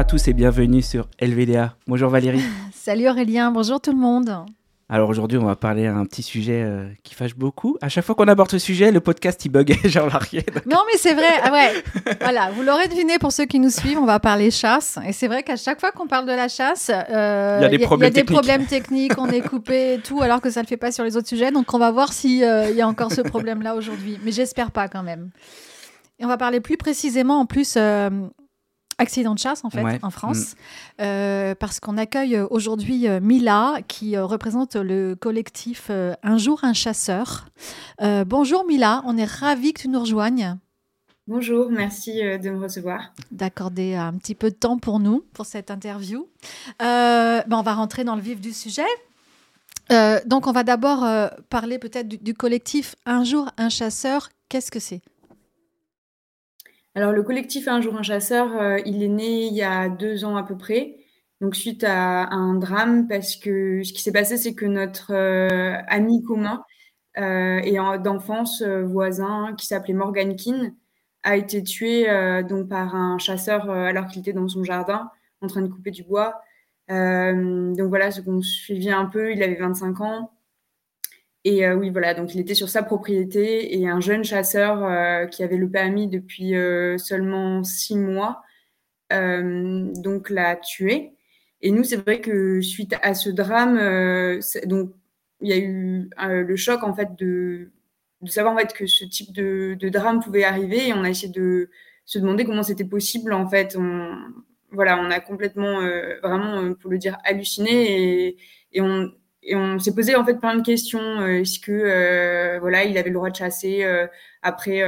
à tous et bienvenue sur LVDA. Bonjour Valérie. Salut Aurélien, bonjour tout le monde. Alors aujourd'hui, on va parler un petit sujet euh, qui fâche beaucoup. À chaque fois qu'on aborde ce sujet, le podcast il bug, j'en rien. Non, mais c'est vrai. Ah ouais. voilà, vous l'aurez deviné pour ceux qui nous suivent, on va parler chasse. Et c'est vrai qu'à chaque fois qu'on parle de la chasse, euh, il y a des, problèmes, des problèmes techniques, on est coupé et tout, alors que ça ne le fait pas sur les autres sujets. Donc on va voir s'il euh, y a encore ce problème-là aujourd'hui. Mais j'espère pas quand même. Et on va parler plus précisément en plus accident de chasse en fait en France, mm. euh, parce qu'on accueille euh, aujourd'hui euh, Mila qui représente le collectif Un jour un chasseur. bonjour Mila, on est ravis que tu nous rejoignes. Bonjour, merci de me recevoir. D'accorder un petit peu de temps pour nous, pour cette interview. Ben, on va rentrer dans le vif du sujet. donc on va d'abord parler peut-être du collectif Un jour un chasseur. Qu'est-ce que c'est? Alors le collectif Un jour un chasseur, euh, il est né il y a deux ans à peu près, donc suite à, un drame parce que ce qui s'est passé, c'est que notre euh, ami commun euh, et d'enfance voisin qui s'appelait Morgan Keane a été tué donc par un chasseur alors qu'il était dans son jardin en train de couper du bois. donc voilà, ce qu'on suivit un peu, il avait 25 ans. Et euh, oui, voilà, donc il était sur sa propriété et un jeune chasseur euh, qui avait le permis depuis euh, seulement six mois, donc l'a tué. Et nous, c'est vrai que suite à ce drame, donc il y a eu le choc en fait de, savoir en fait que ce type de, drame pouvait arriver et on a essayé de se demander comment c'était possible en fait. Voilà, on a complètement, vraiment, pour le dire, halluciné et on, et on s'est posé en fait plein de questions. Euh, est-ce que euh, voilà, il avait le droit de chasser euh, après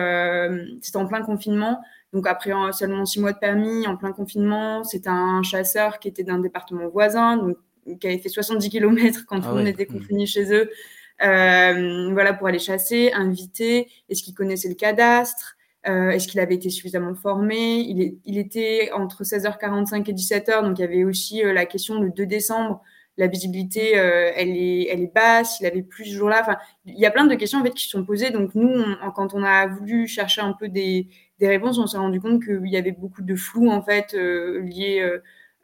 C'était en plein confinement, donc après seulement six mois de permis, en plein confinement, c'était un chasseur qui était d'un département voisin, donc qui avait fait 70 km quand ah on était mmh. confiné chez eux. voilà pour aller chasser, inviter. Est-ce qu'il connaissait le cadastre? Est-ce qu'il avait été suffisamment formé? Il, il, était entre 16h45 et 17h, donc il y avait aussi la question le 2 décembre la visibilité, euh, elle, est, elle est basse, il avait plus ce jour-là. Enfin, il y a plein de questions en fait, qui sont posées. Donc, nous, quand on a voulu chercher un peu des, des réponses, on s'est rendu compte qu'il y avait beaucoup de flou en fait, euh, lié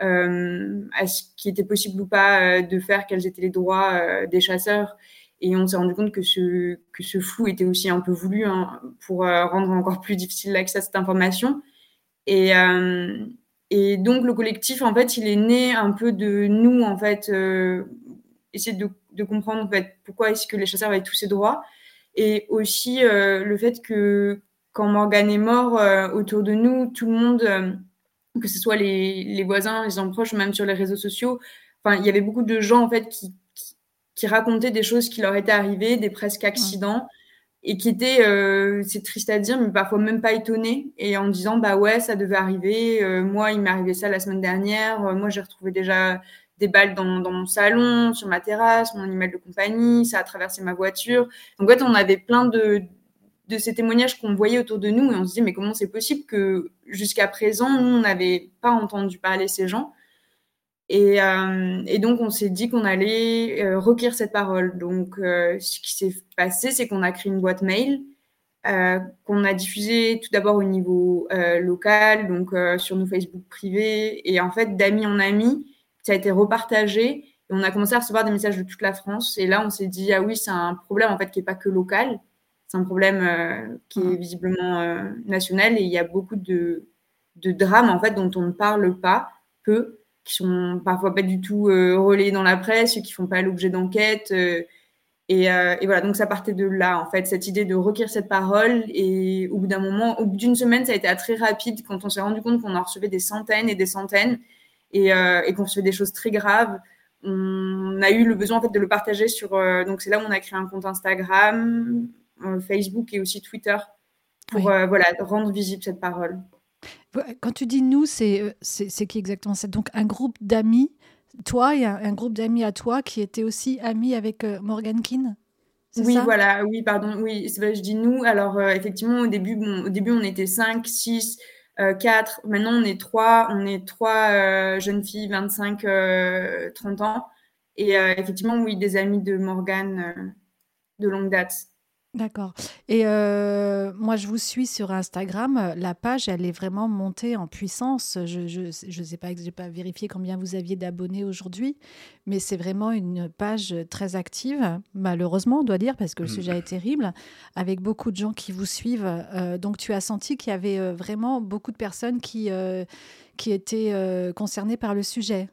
euh, à ce qui était possible ou pas de faire, quels étaient les droits des chasseurs. Et on s'est rendu compte que ce, que ce flou était aussi un peu voulu hein, pour rendre encore plus difficile l'accès à cette information. Et, et donc le collectif, en fait, il est né un peu de nous, en fait, euh, essayer de, de, comprendre en fait, pourquoi est-ce que les chasseurs avaient tous ces droits. Et aussi euh, le fait que quand Morgane est mort, euh, autour de nous, tout le monde, euh, que ce soit les, les, voisins, les gens proches, même sur les réseaux sociaux, enfin, il y avait beaucoup de gens, en fait, qui, qui, qui racontaient des choses qui leur étaient arrivées, des presque accidents et qui était, euh, c'est triste à dire, mais parfois même pas étonné, et en disant bah ouais, ça devait arriver. Euh, moi, il m'est arrivé ça la semaine dernière. Euh, moi, j'ai retrouvé déjà des balles dans, dans, mon salon, sur ma terrasse, mon email de compagnie, ça a traversé ma voiture. Donc en fait, on avait plein de de ces témoignages qu'on voyait autour de nous, et on se dit mais comment c'est possible que jusqu'à présent, nous, on n'avait pas entendu parler ces gens? Et, euh, et, donc, on s'est dit qu'on allait euh, recueillir cette parole. Donc, euh, ce qui s'est passé, c'est qu'on a créé une boîte mail euh, qu'on a diffusée tout d'abord au niveau local, donc sur nos Facebook privés. Et en fait, d'amis en amis, ça a été repartagé. Et on a commencé à recevoir des messages de toute la France. Et là, on s'est dit, ah oui, c'est un problème en fait qui n'est pas que local. C'est un problème qui est visiblement national. Et il y a beaucoup de, de drames en fait dont on ne parle pas, peu qui sont parfois pas du tout euh, relayés dans la presse, qui font pas l'objet d'enquête. Euh, et, euh, et, voilà, donc ça partait de là, en fait, cette idée de recueillir cette parole. Et au bout d'un moment, au bout d'une semaine, ça a été très rapide quand on s'est rendu compte qu'on en recevait des centaines et des centaines et, euh, et qu'on recevait des choses très graves. On a eu le besoin en fait de le partager sur. Euh, donc c'est là où on a créé un compte Instagram, Facebook et aussi Twitter pour voilà rendre visible cette parole. Quand tu dis nous, c'est c'est qui exactement? C'est donc un groupe d'amis, toi et un, groupe d'amis à toi qui était aussi amis avec Morgan Keane? Oui, voilà, oui, pardon, oui, je dis nous. Alors, effectivement, au début, bon, au début, on était 5, 6, 4. Maintenant, on est 3. On est 3 jeunes filles, 25, 30 ans. Et effectivement, oui, des amis de Morgan de longue date. D'accord. Et euh, moi, je vous suis sur Instagram. La page, elle est vraiment montée en puissance. Je ne sais pas, je n'ai pas vérifié combien vous aviez d'abonnés aujourd'hui, mais c'est vraiment une page très active, malheureusement, on doit dire, parce que le mmh. sujet est terrible, avec beaucoup de gens qui vous suivent. Euh, donc, tu as senti qu'il y avait euh, vraiment beaucoup de personnes qui, qui étaient concernées par le sujet.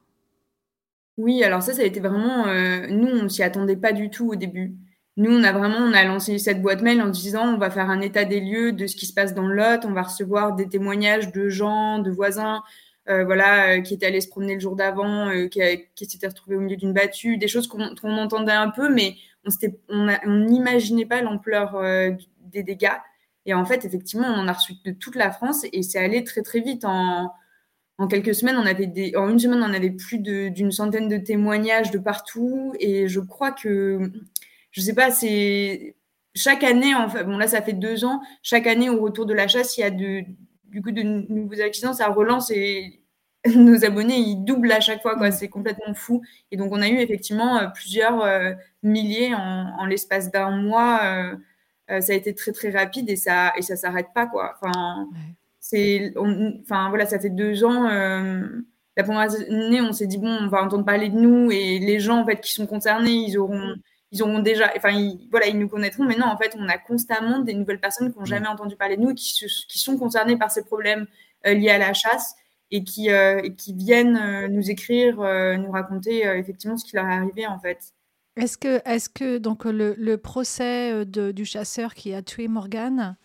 Oui, alors ça, ça a été vraiment... nous, on s'y attendait pas du tout au début. Nous, on a vraiment, on a lancé cette boîte mail en disant, on va faire un état des lieux de ce qui se passe dans le Lot, on va recevoir des témoignages de gens, de voisins, euh, voilà, euh, qui étaient allés se promener le jour d'avant, euh, qui, qui s'étaient retrouvés au milieu d'une battue, des choses qu'on entendait un peu, mais on n'imaginait pas l'ampleur des dégâts. Et en fait, effectivement, on en a reçu de toute la France et c'est allé très très vite. En, en quelques semaines, on avait des, en une semaine, on avait plus d'une centaine de témoignages de partout. Et je crois que je sais pas, c'est chaque année, en fait, bon là ça fait deux ans, chaque année au retour de la chasse, il y a de, du coup de nouveaux accidents, ça relance et nos abonnés ils doublent à chaque fois, quoi. Mm. C'est complètement fou. Et donc on a eu effectivement euh, plusieurs euh, milliers en, l'espace d'un mois. Euh, ça a été très très rapide et ça et ça s'arrête pas, quoi. Enfin, c'est, enfin voilà, ça fait deux ans la première année, on s'est dit bon, on va entendre parler de nous et les gens en fait qui sont concernés, ils auront ils auront déjà, enfin, ils, voilà, ils nous connaîtront. Mais non, en fait, on a constamment des nouvelles personnes qui n'ont jamais entendu parler de nous, qui, qui sont concernées par ces problèmes euh, liés à la chasse et qui, euh, qui viennent euh, nous écrire, nous raconter effectivement ce qui leur est arrivé, en fait. Est-ce que, est que donc le, le procès de, du chasseur qui a tué Morgane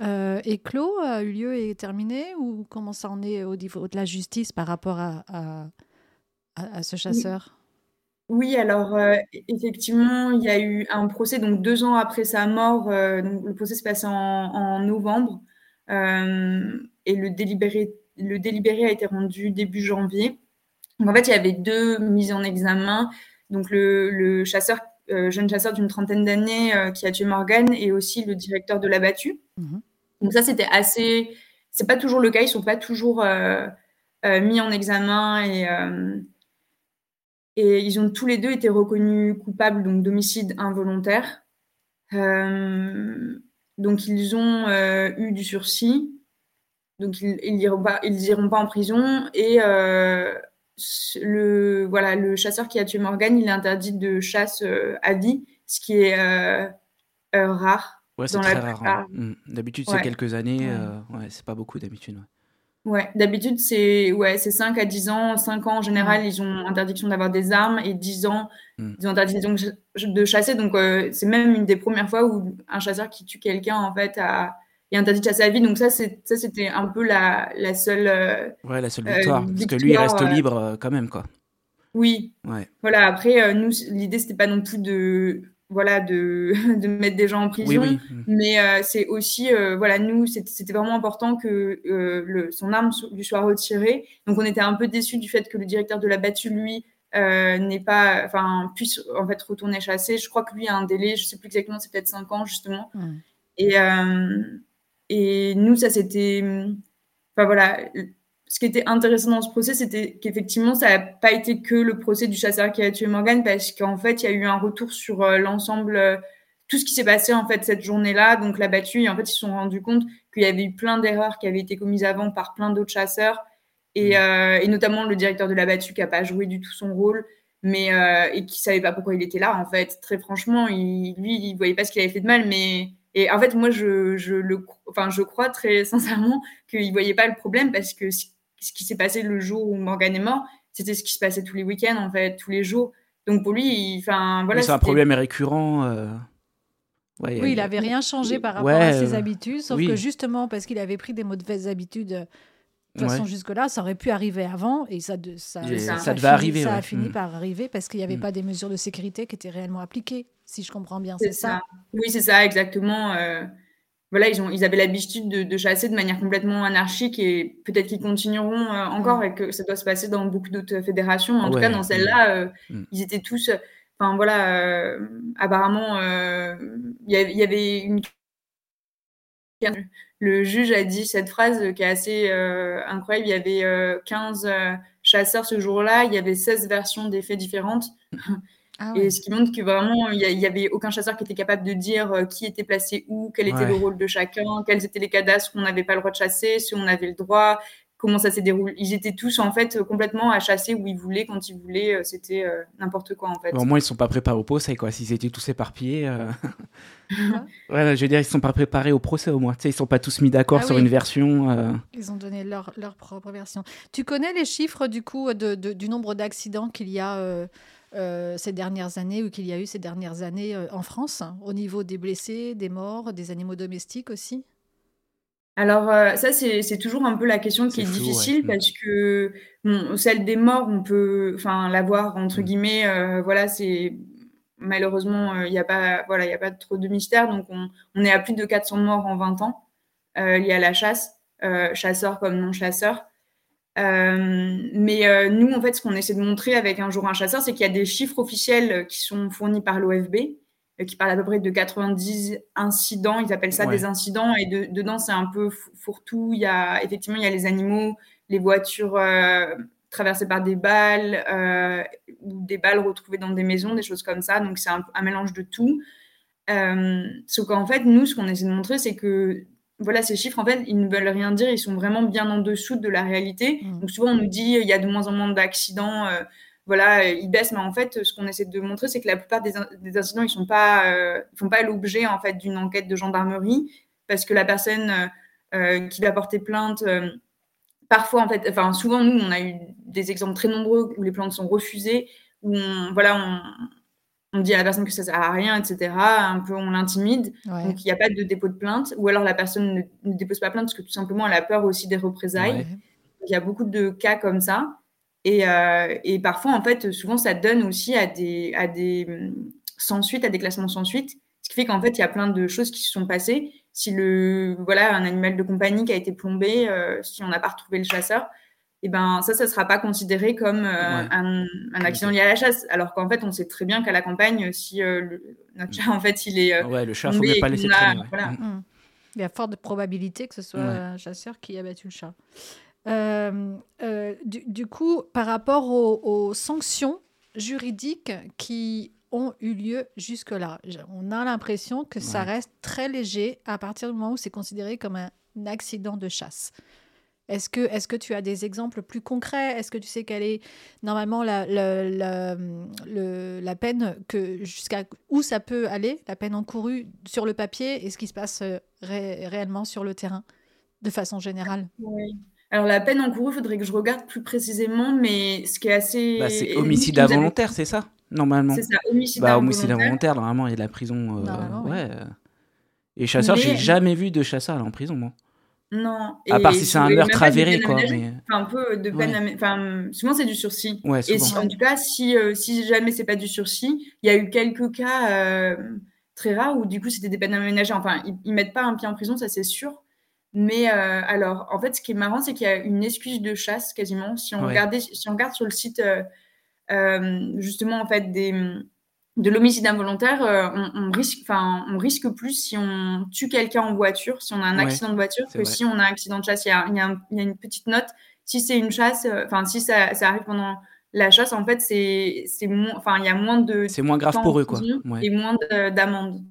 est clos, a eu lieu et est terminé, ou comment ça en est au niveau de la justice par rapport à, à, à ce chasseur? oui, alors euh, effectivement, il y a eu un procès, donc deux ans après sa mort, euh, donc le procès s'est passé en, novembre, euh, et le délibéré, le délibéré a été rendu début janvier. Donc en fait, il y avait deux mises en examen, donc le, chasseur, jeune chasseur d'une trentaine d'années qui a tué Morgan, et aussi le directeur de la battue. Mmh donc ça, c'était assez... C'est pas toujours le cas, ils sont pas toujours mis en examen et et ils ont tous les deux été reconnus coupables donc d'homicide involontaire. Euh, donc ils ont euh, eu du sursis. Donc ils n'iront pas, en prison. Et euh, le, voilà, le chasseur qui a tué Morgan, il est interdit de chasse à vie, ce qui est rare. Ouais, c'est très rare. Hein. Mm. D'habitude, c'est quelques années. Ouais, c'est pas beaucoup d'habitude. Ouais, d'habitude, c'est ouais, 5 à 10 ans. 5 ans, en général, ils ont interdiction d'avoir des armes et 10 ans, hmm. ils ont interdiction de chasser. Donc, euh, c'est même une des premières fois où un chasseur qui tue quelqu'un, en fait, a, est interdit de chasser à vie. Donc, ça, c'était un peu la, la seule. Euh, ouais, la seule victoire. parce que lui, il reste libre euh, quand même, quoi. Oui. Ouais. Voilà, après, nous, l'idée, c'était pas non plus de voilà de, de, mettre des gens en prison. mais euh, c'est aussi euh, voilà nous c'était vraiment important que euh, le, son arme lui soit retirée. Donc on était un peu déçus du fait que le directeur de la battue lui n'est pas enfin puisse en fait retourner chasser. Je crois que lui a un délai je sais plus exactement c'est peut-être 5 ans justement. Mm. et et nous ça c'était enfin voilà ce qui était intéressant dans ce procès, c'était qu'effectivement, ça n'a pas été que le procès du chasseur qui a tué Morgan, parce qu'en fait, il y a eu un retour sur euh, l'ensemble, euh, tout ce qui s'est passé en fait cette journée-là, donc la battue, et en fait, ils se sont rendus compte qu'il y avait eu plein d'erreurs qui avaient été commises avant par plein d'autres chasseurs, et, mmh. euh, et, notamment le directeur de la battue qui n'a pas joué du tout son rôle, mais et qui savait pas pourquoi il était là, en fait. Très franchement, il, lui, il voyait pas ce qu'il avait fait de mal, mais et en fait, moi, je, je le, enfin, je crois très sincèrement qu'il voyait pas le problème parce que ce qui s'est passé le jour où Morgan est mort, c'était ce qui se passait tous les week-ends, en fait, tous les jours. Donc pour lui, enfin voilà. C'est un problème récurrent. Euh, oui, il n'avait rien changé par rapport à ses habitudes, sauf que justement parce qu'il avait pris des mauvaises habitudes. De toute façon, jusque-là, ça aurait pu arriver avant et ça, ça, ça, devait arriver. Ça a fini mm. par arriver parce qu'il n'y avait mm. pas des mesures de sécurité qui étaient réellement appliquées, si je comprends bien, c'est ça. Oui, c'est ça, exactement. Euh, voilà, ils, ont, ils avaient l'habitude de, de, chasser de manière complètement anarchique et peut-être qu'ils continueront euh, encore mm. et que ça doit se passer dans beaucoup d'autres fédérations. En tout cas, dans celle-là, euh, mm. ils étaient tous. Enfin voilà, euh, apparemment, il y, avait une. Le juge a dit cette phrase qui est assez incroyable. Il y avait 15 chasseurs ce jour-là, il y avait 16 versions des faits différentes. Ah et ce qui montre que vraiment, il n'y avait aucun chasseur qui était capable de dire euh, qui était placé où, quel était le rôle de chacun, quels étaient les cadastres qu'on n'avait pas le droit de chasser, si on avait le droit, comment ça s'est déroulé. Ils étaient tous en fait complètement à chasser où ils voulaient, quand ils voulaient. Euh, c'était euh, n'importe quoi en fait. au moins, ils sont pas préparés au procès quoi. S'ils étaient tous éparpillés. ouais, je veux dire, ils sont pas préparés au procès au moins. Tu sais, ils sont pas tous mis d'accord ah sur une version. Ils ont donné leur, leur, propre version. Tu connais les chiffres du coup de, du nombre d'accidents qu'il y a euh, ces dernières années ou qu'il y a eu ces dernières années euh, en France, au niveau des blessés, des morts, des animaux domestiques aussi? Alors euh, ça, c'est toujours un peu la question qui est, difficile parce que celle des morts, on peut enfin, l'avoir entre mm. guillemets, voilà, c'est malheureusement, il n'y a, pas, voilà, y a pas trop de mystère, donc on, on, est à plus de 400 morts en 20 ans liés à la chasse, chasseurs comme non-chasseurs. Euh, mais euh, nous, en fait, ce qu'on essaie de montrer avec Un jour un chasseur, c'est qu'il y a des chiffres officiels qui sont fournis par l'OFB, euh, qui parlent à peu près de 90 incidents. Ils appellent ça des incidents. Et dedans, c'est un peu fourre-tout. Il y a, effectivement, il y a les animaux, les voitures traversées par des balles, ou des balles retrouvées dans des maisons, des choses comme ça. Donc, c'est un, un, mélange de tout. sauf qu'en fait, nous, ce qu'on essaie de montrer, c'est que voilà, ces chiffres, en fait, ils ne veulent rien dire. Ils sont vraiment bien en dessous de la réalité. Mm. Donc, souvent, on nous dit il y a de moins en moins d'accidents. Euh, voilà, ils baissent. Mais en fait, ce qu'on essaie de montrer, c'est que la plupart des, incidents, ils ne pas, euh, font pas l'objet, en fait, d'une enquête de gendarmerie. Parce que la personne euh, qui va porter plainte, parfois, en fait, enfin, souvent, nous, on a eu des exemples très nombreux où les plaintes sont refusées, où voilà, on, on dit à la personne que ça sert à rien, etc. Un peu, on l'intimide. Donc, il n'y a pas de dépôt de plainte. Ou alors, la personne ne, dépose pas plainte parce que tout simplement, elle a peur aussi des représailles. Il y a beaucoup de cas comme ça. Euh, et, parfois, en fait, souvent, ça donne aussi à des, à des hum, sans suite, à des classements sans suite. Ce qui fait qu'en fait, il y a plein de choses qui se sont passées. Si le, voilà, un animal de compagnie qui a été plombé, euh, si on n'a pas retrouvé le chasseur, et eh ben ça, ça ne sera pas considéré comme euh, un, accident lié à la chasse. Alors qu'en fait, on sait très bien qu'à la campagne, si euh, notre chat, en fait, il est. Euh, ouais, le chat, il ne faut pas laisser traîner. Voilà. Mm. Mm. Il y a forte probabilité que ce soit un chasseur qui a battu le chat. du, coup, par rapport aux, sanctions juridiques qui ont eu lieu jusque-là, on a l'impression que ça reste très léger à partir du moment où c'est considéré comme un accident de chasse. Est-ce que, est que tu as des exemples plus concrets? Est-ce que tu sais quelle est normalement la, la, la, peine que jusqu'à où ça peut aller, la peine encourue sur le papier et ce qui se passe euh, réellement sur le terrain, de façon générale? Oui. Alors la peine encourue, il faudrait que je regarde plus précisément, mais ce qui est assez... Bah, c'est homicide involontaire, c'est ça Normalement. C'est ça, homicide bah, involontaire. Homicide involontaire, normalement, il y a de la prison. Euh, ouais. Et chasseur, j'ai jamais vu de chasseur en prison, moi. Non. À part si c'est un meurtre avéré, quoi. Mais... un peu de peine. Enfin, souvent c'est du sursis. Et en tout cas, si, euh, si jamais c'est pas du sursis, il y a eu quelques cas euh, très rares où du coup c'était des peines aménagées. Enfin, ils, ils, mettent pas un pied en prison, ça c'est sûr. Mais euh, alors, en fait, ce qui est marrant, c'est qu'il y a une excuse de chasse quasiment. Si on regardait, si on regarde sur le site justement en fait des de l'homicide involontaire, euh, on, risque, enfin, on risque plus si on tue quelqu'un en voiture, si on a un accident de voiture, que si on a un accident de chasse. Il y a, une petite note. Si c'est une chasse, euh, enfin, si ça, arrive pendant la chasse, en fait, c'est, enfin, il y a moins de. C'est moins grave pour eux, quoi. Et moins d'amende.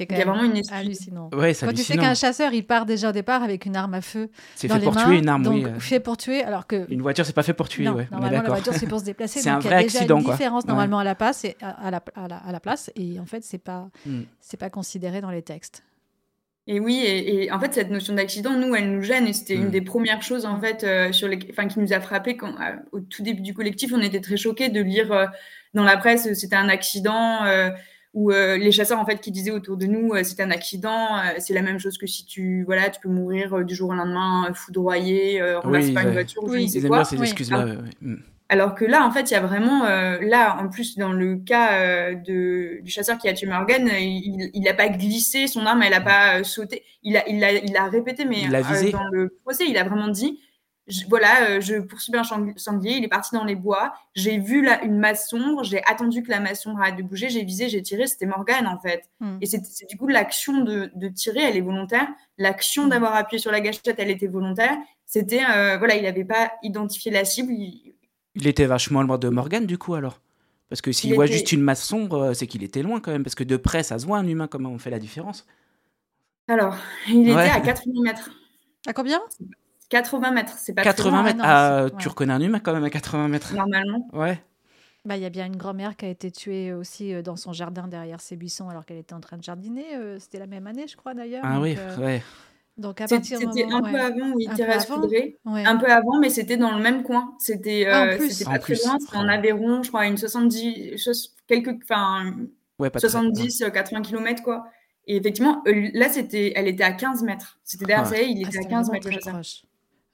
Il y a vraiment une hallucinant. Quand tu sais qu'un chasseur, il part déjà au départ avec une arme à feu. C'est fait pour tuer une arme, donc, oui. Fait pour tuer, alors que. Une voiture, c'est pas fait pour tuer, non, ouais. Normalement, la voiture, c'est pour se déplacer. c'est un vrai accident, Il y a une différence normalement à la place et à, la, à, la, place, et en fait, c'est pas, hmm. c'est pas considéré dans les textes. Et oui, et, en fait, cette notion d'accident, nous, elle nous gêne, et c'était une hmm. des premières choses, en fait, euh, sur les, enfin, qui nous a frappé quand, euh, au tout début du collectif, on était très choqués de lire euh, dans la presse, c'était un accident ou euh, les chasseurs en fait qui disaient autour de nous euh, c'est un accident, euh, c'est la même chose que si tu voilà tu peux mourir du jour au lendemain foudroyé, renversé par une voiture ou je ne sais quoi. Ces excuses -là, mm. alors, que là, en fait, il y a vraiment, là, en plus, dans le cas de, du chasseur qui a tué Morgan, il n'a pas glissé, son arme, elle n'a pas sauté. Il a, il, a, il a répété, mais dans le procès, il a vraiment dit voilà, euh, je poursuis un sanglier, il est parti dans les bois, j'ai vu là une masse sombre, j'ai attendu que la masse sombre arrête de bouger, j'ai visé, j'ai tiré, c'était Morgane en fait. Hmm. Et c'est du coup l'action de, tirer, elle est volontaire, l'action hmm. d'avoir appuyé sur la gâchette, elle était volontaire. C'était, euh, voilà, il n'avait pas identifié la cible. Il... était vachement loin de Morgane du coup alors? Parce que s'il voit juste une masse sombre, c'est qu'il était loin quand même. Parce que de près, ça se voit un humain, comment on fait la différence? Alors, il était à 80 mètres. À combien? 80 mètres, c'est pas 80 mètres. Ah, tu reconnais un humain quand même à 80 mètres. Normalement. Ouais. Bah, il y a bien une grand-mère qui a été tuée aussi euh, dans son jardin derrière ses buissons alors qu'elle était en train de jardiner. Euh, c'était la même année, je crois d'ailleurs. Ah oui, euh, ouais. Donc à partir C'était un peu avant où il tirait à Un peu avant, mais c'était dans le même coin. C'était ah, pas très loin. C'était en Aveyron, je crois, une 70, quelques, enfin, 70, 80 km quoi. Et effectivement, là, c'était, elle était à 15 mètres. C'était derrière ça, il était à 15 mètres.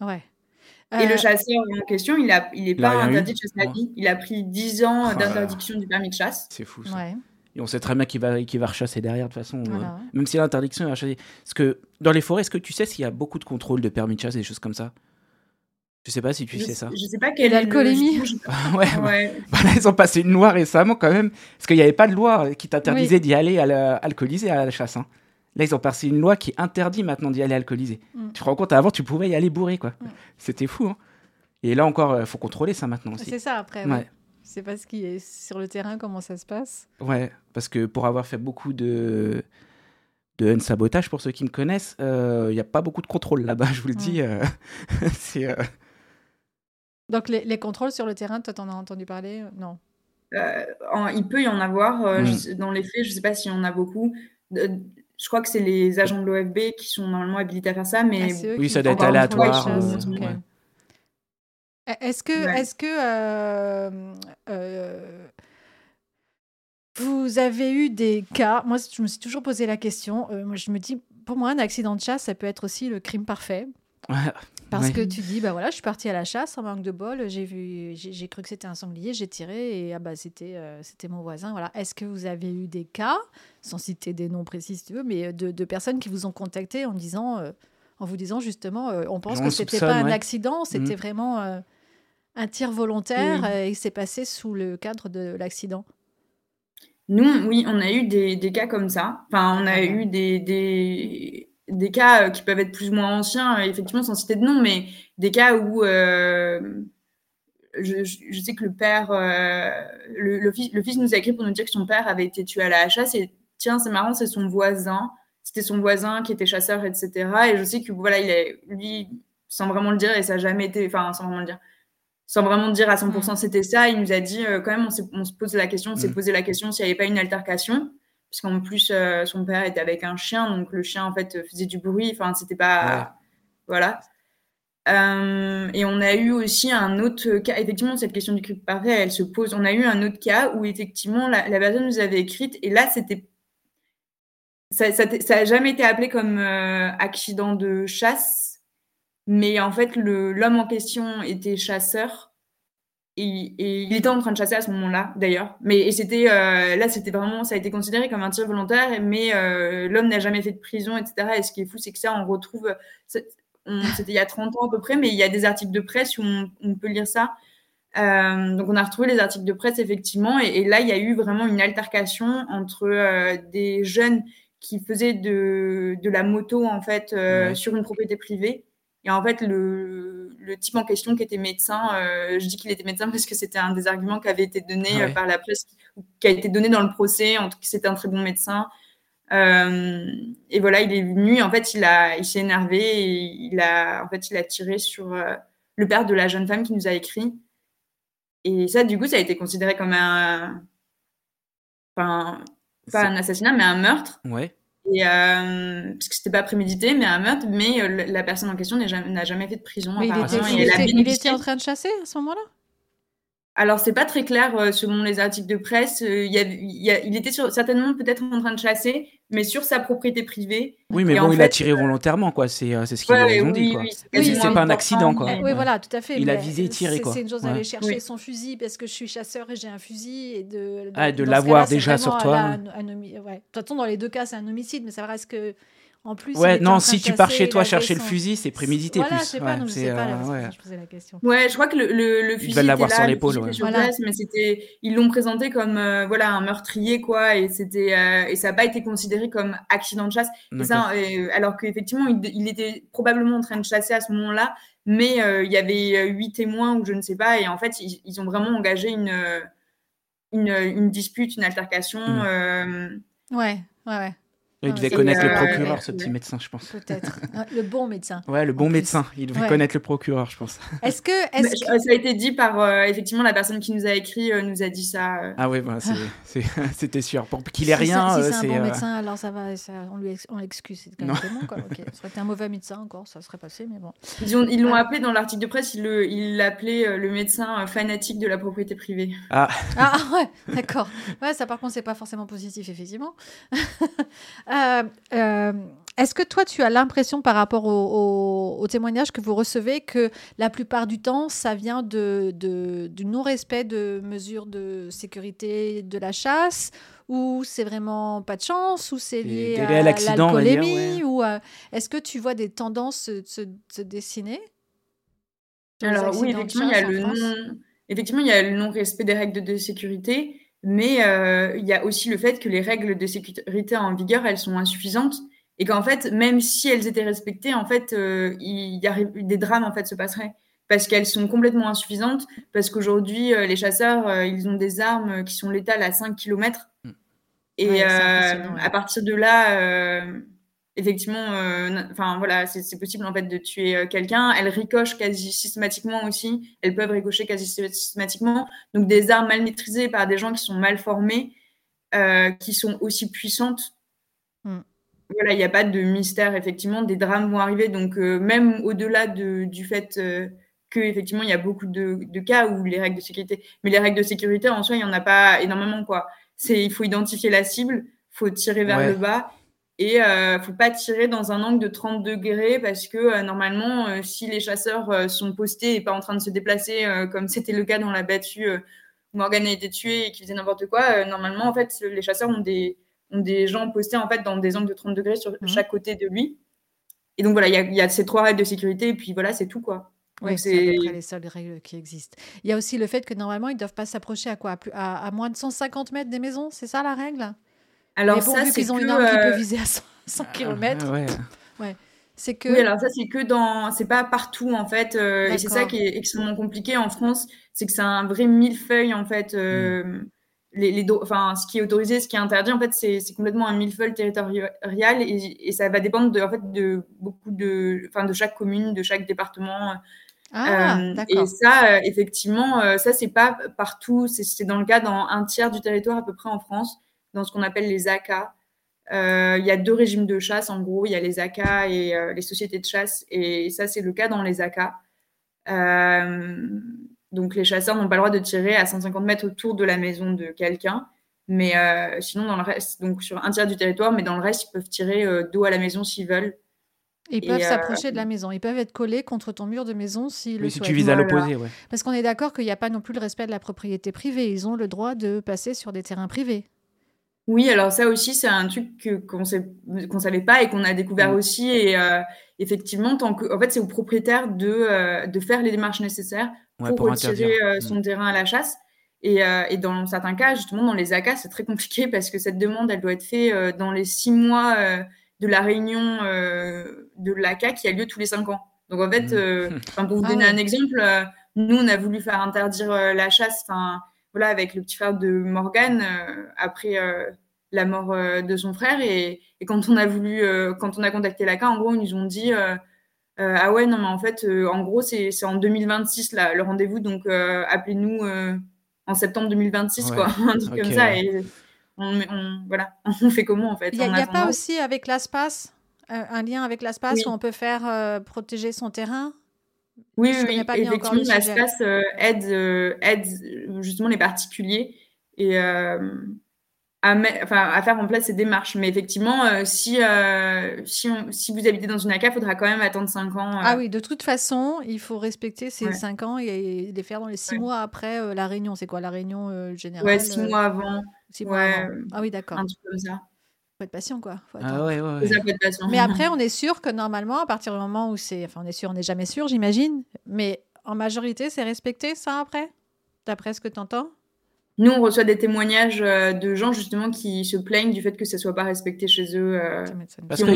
Ouais. Et le euh, chasseur en question, il n'est il est pas interdit de chasser à vie. Il a pris 10 ans oh d'interdiction du permis de chasse. C'est fou ça. Et on sait très bien qu'il va, va rechasser derrière, de toute façon. Euh, même si l'interdiction, il va chasser. Parce que dans les forêts, est-ce que tu sais s'il y a beaucoup de contrôle de permis de chasse et des choses comme ça? Je sais pas si tu sais ça. Je sais pas quelle l'alcoolémie. ouais, ouais. Bah, ils ont passé une loi récemment quand même. Parce qu'il n'y avait pas de loi qui t'interdisait d'y aller à alcooliser à la chasse. Hein. Là, ils ont passé une loi qui interdit maintenant d'y aller alcoolisé. Mm. Tu te rends compte, avant, tu pouvais y aller bourré, quoi. Mm. C'était fou. Hein. Et là encore, il euh, faut contrôler ça maintenant aussi. C'est ça après. Ouais. C'est pas ce qui est sur le terrain, comment ça se passe. Ouais, parce que pour avoir fait beaucoup de de sabotage pour ceux qui me connaissent, il euh, n'y a pas beaucoup de contrôle là-bas, je vous le dis. Euh, c'est. Donc les, les, contrôles sur le terrain, toi, t'en as entendu parler Non? il peut y en avoir. Mm. dans les faits, je ne sais pas s'il y en a beaucoup je crois que c'est les agents de l'OFB qui sont normalement habilités à faire ça, mais ah, oui, ça doit être aléatoire. Est-ce que, est-ce que euh, euh, vous avez eu des cas Moi, je me suis toujours posé la question. Euh, moi, je me dis, pour moi, un accident de chasse, ça peut être aussi le crime parfait. Parce que tu dis, bah voilà, je suis partie à la chasse en manque de bol, j'ai vu, j'ai cru que c'était un sanglier, j'ai tiré et ah bah c'était, c'était mon voisin. Voilà. Est-ce que vous avez eu des cas, sans citer des noms précis si tu veux, mais de, de personnes qui vous ont contacté en disant, en vous disant justement, on pense que c'était pas un accident, c'était mmh. vraiment un tir volontaire et il s'est passé sous le cadre de l'accident? Nous, oui, on a eu des, des cas comme ça. Enfin, on a eu des, des, des, cas euh, qui peuvent être plus ou moins anciens, euh, effectivement, sans citer de nom, mais des cas où euh, je, je, sais que le père, le, le, fils, le, fils, nous a écrit pour nous dire que son père avait été tué à la chasse et tiens, c'est marrant, c'est son voisin. C'était son voisin qui était chasseur, etc. Et je sais que voilà, il est, lui, sans vraiment le dire, et ça n'a jamais été, enfin, sans vraiment le dire, sans vraiment dire à 100% mm. c'était ça, il nous a dit euh, quand même, on, se pose la question, on s'est mm. posé la question s'il n'y avait pas une altercation, puisqu'en plus euh, son père était avec un chien, donc le chien en fait faisait du bruit, enfin c'était pas, voilà. Euh, et on a eu aussi un autre cas, effectivement cette question du crime parfait, elle se pose. On a eu un autre cas où effectivement la, personne nous avait écrite et là c'était ça, ça, jamais été appelé comme accident de chasse mais en fait, l'homme en question était chasseur. Et, il était en train de chasser à ce moment-là, d'ailleurs. Mais c'était euh, là, c'était vraiment, ça a été considéré comme un tir volontaire, mais euh, l'homme n'a jamais fait de prison, etc. Et ce qui est fou, c'est que ça, on retrouve, c'était il y a 30 ans à peu près, mais il y a des articles de presse où on, peut lire ça. Euh, donc on a retrouvé les articles de presse effectivement, et, là il y a eu vraiment une altercation entre des jeunes qui faisaient de, de la moto en fait sur une propriété privée et en fait, le, le, type en question qui était médecin, euh, je dis qu'il était médecin parce que c'était un des arguments qui avait été donné euh, par la presse, qui a été donné dans le procès, en tout cas c'était un très bon médecin. Euh, et voilà, il est venu, en fait, il, a, il s'est énervé et il a, en fait, il a tiré sur euh, le père de la jeune femme qui nous a écrit. Et ça, du coup, ça a été considéré comme un. Enfin, pas un assassinat, mais un meurtre. Ouais. Et, euh, parce que c'était pas prémédité, mais un meurtre, mais euh, la personne en question n'a jamais, jamais, fait de prison. Mais il était, il était en train de chasser à ce moment-là? Alors, c'est pas très clair euh, selon les articles de presse. Euh, il, y a, il, a, il, était certainement peut-être en train de chasser, mais sur sa propriété privée. Oui, mais bon, il a tiré euh, volontairement, quoi. C'est ce qu'ils ont dit, quoi. Oui, c'est pas un accident, quoi. Oui, voilà, tout à fait. Il a visé et tiré, quoi. C'est une chose d'aller chercher son fusil parce que je suis chasseur et j'ai un fusil et de. de ah, de l'avoir déjà sur toi. De toute façon, dans les deux cas, c'est un homicide, mais ça reste que en plus, ouais, non, si tu pars chez toi chercher le fusil, c'est prémédité voilà, plus. Je sais pas, ouais, je sais pas, euh, ouais. je posais la question. Ouais, je crois que le, le, le fusil. Ils veulent l'avoir sur l'épaule, ouais. Voilà. mais c'était, ils l'ont présenté comme euh, voilà un meurtrier quoi, et c'était euh, et ça n'a pas été considéré comme accident de chasse. Et ça, alors qu'effectivement, il, il, était probablement en train de chasser à ce moment-là, mais il y avait huit témoins ou je ne sais pas, et en fait, ils, ils ont vraiment engagé une une, dispute, une altercation. Mmh. Ouais, ouais, ouais. Il devait connaître le procureur, ce petit médecin, je pense. Peut-être. Le bon médecin. Ouais, le bon médecin. Il devait connaître le procureur, je pense. Est-ce que, Ça a été dit par, euh, effectivement, la personne qui nous a écrit euh, nous a dit ça. Euh. Ah oui, bah, c'était sûr. Pour qu'il ait rien. Si c'est un bon médecin, alors ça va, on l'excuse. C'est quand même bon, quoi. Ça aurait été un mauvais médecin encore, ça serait passé, mais bon. Ils l'ont appelé dans l'article de presse, ils l'appelaient le, médecin fanatique de la propriété privée. Ah, ah ouais, d'accord. Ouais, ça par contre, c'est pas forcément positif, effectivement. Euh, euh, est-ce que toi, tu as l'impression par rapport au, témoignages que vous recevez que la plupart du temps, ça vient de, du non-respect de mesures de sécurité de la chasse ou c'est vraiment pas de chance ou c'est lié à l'alcoolémie ou est-ce que tu vois des tendances se, dessiner Alors oui, effectivement, il y a le non... effectivement, il y a le non-respect des règles de sécurité. Mais euh, il y a aussi le fait que les règles de sécurité en vigueur, elles sont insuffisantes et qu'en fait, même si elles étaient respectées, en fait, euh, il y a des drames en fait se passeraient parce qu'elles sont complètement insuffisantes. Parce qu'aujourd'hui, euh, les chasseurs, ils ont des armes qui sont létales à 5 km. Mm. Et à partir de là, effectivement, euh, enfin voilà, c'est possible en fait de tuer euh, quelqu'un. Elles ricochent quasi systématiquement aussi. Elles peuvent ricocher quasi systématiquement. Donc des armes mal maîtrisées par des gens qui sont mal formés, euh, qui sont aussi puissantes. Mm. Voilà, il n'y a pas de mystère. Effectivement, des drames vont arriver. Donc même au-delà de, du fait que effectivement il y a beaucoup de, de, cas où les règles de sécurité, mais les règles de sécurité en soi il y en a pas énormément quoi. C'est il faut identifier la cible, faut tirer vers le bas et euh, faut pas tirer dans un angle de 30 degrés parce que euh, normalement, euh, si les chasseurs sont postés et pas en train de se déplacer, comme c'était le cas dans la battue où Morgan a été tué et qui faisait n'importe quoi, normalement, en fait, les chasseurs ont des, ont des gens postés en fait dans des angles de 30 degrés sur mmh. chaque côté de lui. Et donc voilà, il y, y, a ces trois règles de sécurité et puis voilà, c'est tout quoi. Oui, c'est à peu près les seules règles qui existent. Il y a aussi le fait que normalement, ils ne doivent pas s'approcher à quoi? À, à, moins de 150 mètres des maisons, c'est ça la règle? Alors ça, c'est ont une arme qui peut viser à 100, km. ouais. ouais. C'est que. Oui, alors ça, c'est que dans. C'est pas partout, en fait. Euh, et c'est ça qui est extrêmement compliqué en France. C'est que c'est un vrai millefeuille, en fait. Euh, mm. les, les enfin, ce qui est autorisé, ce qui est interdit, en fait, c'est complètement un millefeuille territorial. Et, et, ça va dépendre de, en fait, de beaucoup de. Enfin, de chaque commune, de chaque département. Ah, euh, et ça, effectivement, ça, c'est pas partout. C'est dans le cas dans un tiers du territoire à peu près en France dans ce qu'on appelle les ACA. Euh, il y a deux régimes de chasse, en gros, il y a les ACA et euh, les sociétés de chasse, et ça, c'est le cas dans les ACA. Euh, donc, les chasseurs n'ont pas le droit de tirer à 150 mètres autour de la maison de quelqu'un, mais sinon, dans le reste, donc sur un tiers du territoire, mais dans le reste, ils peuvent tirer dos à la maison s'ils veulent. Ils peuvent s'approcher de la maison. Ils peuvent être collés contre ton mur de maison s'ils le si tu vises à l'opposé, ouais. Parce qu'on est d'accord qu'il n'y a pas non plus le respect de la propriété privée. Ils ont le droit de passer sur des terrains privés. Oui, alors ça aussi, c'est un truc qu'on ne qu'on savait pas et qu'on a découvert mm. aussi. Et euh, effectivement, tant que, en fait, c'est au propriétaire de, euh, de faire les démarches nécessaires pour, retirer euh, son mm. terrain à la chasse. Et, et, dans certains cas, justement, dans les ACA, c'est très compliqué parce que cette demande, elle doit être faite dans les six mois de la réunion de l'ACA qui a lieu tous les cinq ans. Donc en fait, mm. pour vous ah donner un exemple, nous, on a voulu faire interdire la chasse. Enfin voilà, avec le petit frère de Morgan euh, après euh, la mort euh, de son frère. Et, quand on a voulu, quand on a contacté l'ACA, en gros, ils nous ont dit Ah ouais, non, mais en fait, en gros, c'est en 2026 là, le rendez-vous, donc appelez-nous en septembre 2026, quoi, un truc comme ça. Et on, voilà, on fait comment en fait Il n'y a, pas aussi avec l'espace un lien avec l'espace où on peut faire protéger son terrain? Oui, oui, effectivement, l'espace euh, aide, euh, aide justement les particuliers et euh, à, enfin, à faire en place ces démarches. Mais effectivement, si, si, si, vous habitez dans une ACA, il faudra quand même attendre 5 ans. Ah oui, de toute façon, il faut respecter ces 5 ans et les faire dans les 6 mois après la réunion. C'est quoi la réunion générale Ouais, 6 mois avant. Six mois avant. Ah oui, d'accord. Un truc comme ça faut être patient, quoi. ah ouais, ouais, Mais après, on est sûr que normalement, à partir du moment où c'est. Enfin, on est sûr, on n'est jamais sûr, j'imagine. Mais en majorité, c'est respecté, ça, après D'après ce que tu entends Nous, on reçoit des témoignages euh, de gens, justement, qui se plaignent du fait que ça ne soit pas respecté chez eux. Euh, Parce que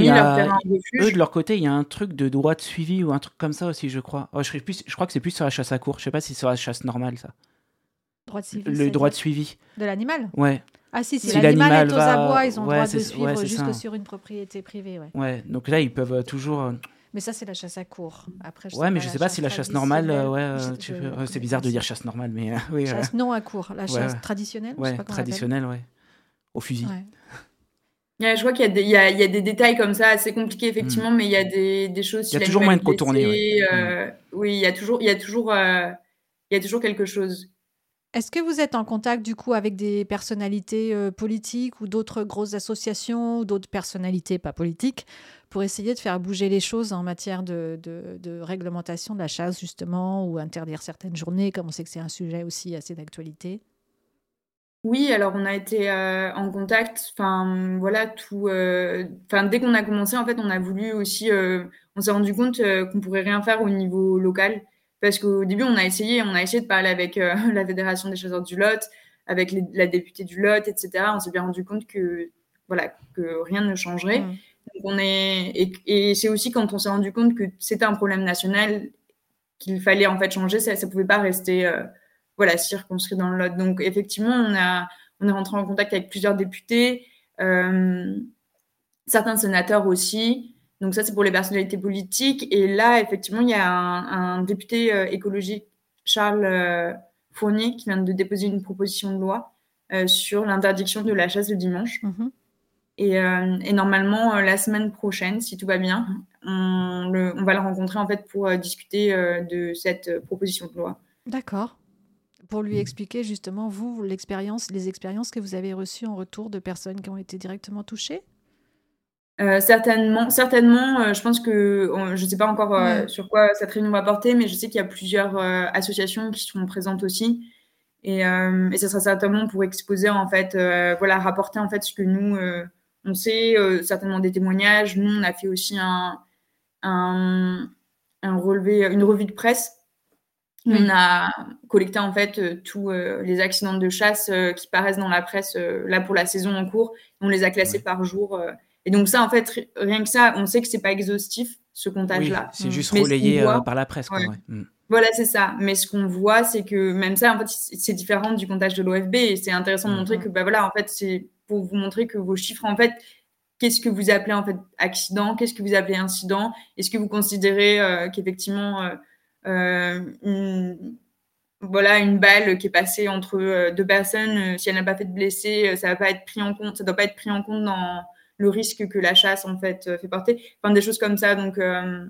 eux, de leur côté, il y a un truc de droit de suivi ou un truc comme ça aussi, je crois. Oh, je, plus, je crois que c'est plus sur la chasse à court. Je sais pas si c'est sur la chasse normale, ça. Droit de suivi. Le droit de suivi. De l'animal? Ouais. Ah si, si, l'animal est aux abois, ils ont le droit de suivre jusque sur une propriété privée. Ouais. ouais, donc là, ils peuvent toujours... Mais ça, c'est la chasse à court. Après, je ouais, mais je sais pas si la chasse normale. ouais, c'est bizarre de dire chasse normale, mais oui. Chasse non à court. La chasse traditionnelle. Ouais, traditionnelle, ouais. Au fusil. je crois qu'il y, y, y, a des détails comme ça assez compliqués, effectivement, mm. mais il y a des, des choses. Il y a toujours moyen de contourner. Euh, oui, il y a toujours, il y a toujours, euh, il y a toujours quelque chose. Est-ce que vous êtes en contact du coup avec des personnalités euh, politiques ou d'autres grosses associations ou d'autres personnalités pas politiques pour essayer de faire bouger les choses en matière de, réglementation de la chasse justement ou interdire certaines journées comme on sait que c'est un sujet aussi assez d'actualité? Oui, alors on a été euh, en contact. Enfin, voilà, tout. Euh, enfin, dès qu'on a commencé, en fait, on a voulu aussi. on s'est rendu compte qu'on pourrait rien faire au niveau local. Parce qu'au début, on a essayé, on a essayé de parler avec euh, la Fédération des chasseurs du Lot, avec la députée du Lot, etc. On s'est bien rendu compte que, voilà, que rien ne changerait. Mm. Donc on est, et, c'est aussi quand on s'est rendu compte que c'était un problème national qu'il fallait en fait changer, ça ne pouvait pas rester euh, voilà, circonscrit dans le Lot. Donc effectivement, on, a, on est rentré en contact avec plusieurs députés, euh, certains sénateurs aussi. Donc ça, c'est pour les personnalités politiques. Et là, effectivement, il y a un, député euh, écologique, Charles euh, Fournier, qui vient de déposer une proposition de loi euh, sur l'interdiction de la chasse le dimanche. Mhm. Et, et, normalement, la semaine prochaine, si tout va bien, on, le, on va le rencontrer en fait pour discuter de cette proposition de loi. D'accord. Pour lui expliquer justement, vous, l'expérience, les expériences que vous avez reçues en retour de personnes qui ont été directement touchées? Euh, certainement, certainement. Euh, je pense que je ne sais pas encore euh, sur quoi cette réunion va porter, mais je sais qu'il y a plusieurs associations qui sont présentes aussi, et, et ça sera certainement pour exposer en fait, voilà, rapporter en fait ce que nous on sait, certainement des témoignages. Nous, on a fait aussi un, un, un relevé, une revue de presse. On a collecté en fait tous les accidents de chasse qui paraissent dans la presse là pour la saison en cours. On les a classés par jour et donc ça, en fait, rien que ça, on sait que c'est pas exhaustif ce comptage-là. c'est juste relayé euh, par la presse. Mm. Voilà, c'est ça. Mais ce qu'on voit, c'est que même ça, en fait, c'est différent du comptage de l'OFB. Et c'est intéressant de montrer mm. que, bah voilà, en fait, c'est pour vous montrer que vos chiffres, en fait, qu'est-ce que vous appelez en fait accident, qu'est-ce que vous appelez incident, est-ce que vous considérez euh, qu'effectivement euh, une, voilà une balle qui est passée entre deux personnes, si elle n'a pas fait de blessé, ça va pas être pris en compte, ça doit pas être pris en compte dans le risque que la chasse en fait euh, fait porter, enfin des choses comme ça. Donc euh,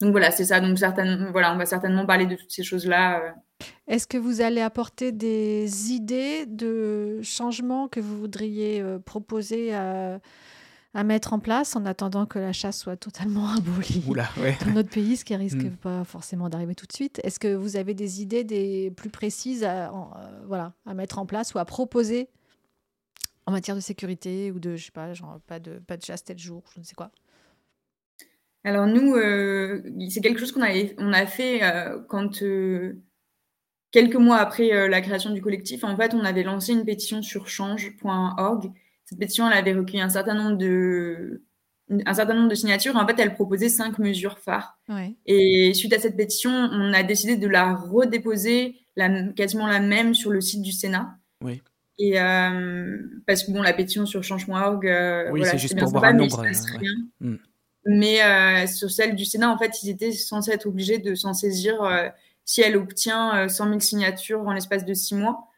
donc voilà, c'est ça. Donc certainement, voilà, on va certainement parler de toutes ces choses-là. Euh. Est-ce que vous allez apporter des idées de changements que vous voudriez proposer à, à, mettre en place en attendant que la chasse soit totalement abolie dans notre pays, ce qui risque hmm. pas forcément d'arriver tout de suite? Est-ce que vous avez des idées des plus précises à, voilà, à mettre en place ou à proposer en matière de sécurité ou de, je sais pas, genre pas de, pas de chasse tel jour, je ne sais quoi Alors nous, euh, c'est quelque chose qu'on a, on a fait euh, quand, euh, quelques mois après la création du collectif, en fait, on avait lancé une pétition sur change.org. Cette pétition, elle avait recueilli un certain nombre de, un certain nombre de signatures. En fait, elle proposait cinq mesures phares. Et suite à cette pétition, on a décidé de la redéposer, la, quasiment la même, sur le site du Sénat. Oui. Et euh, parce que bon, la pétition sur change.org, euh, oui, c'est juste pour voir un nombre. Mm. Mais euh, sur celle du Sénat, en fait, ils étaient censés être obligés de s'en saisir si elle obtient 100 000 signatures en l'espace de six mois.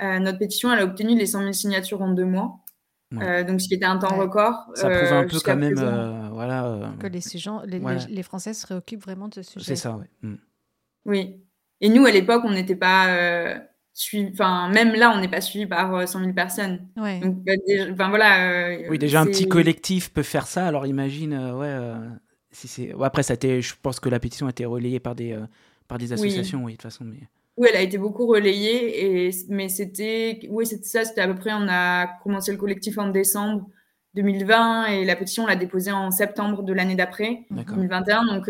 notre pétition, elle a obtenu les 100 000 signatures en deux mois. donc, ce qui était un temps record. Ça prouve un peu quand même, voilà. Que les, gens, les, les, Français se préoccupent vraiment de ce sujet. C'est ça, oui. Mm. Oui. Et nous, à l'époque, on n'était pas enfin même là on n'est pas suivi par 100 euh, 000 personnes. Ouais. donc enfin voilà euh, oui déjà un petit collectif peut faire ça alors imagine euh, ouais si c'est après ça a je pense que la pétition a été relayée par des par des associations oui, de toute façon mais oui elle a été beaucoup relayée et mais c'était oui c'était ça c'était à peu près on a commencé le collectif en décembre 2020 et la pétition on l'a déposée en septembre de l'année d'après 2021 donc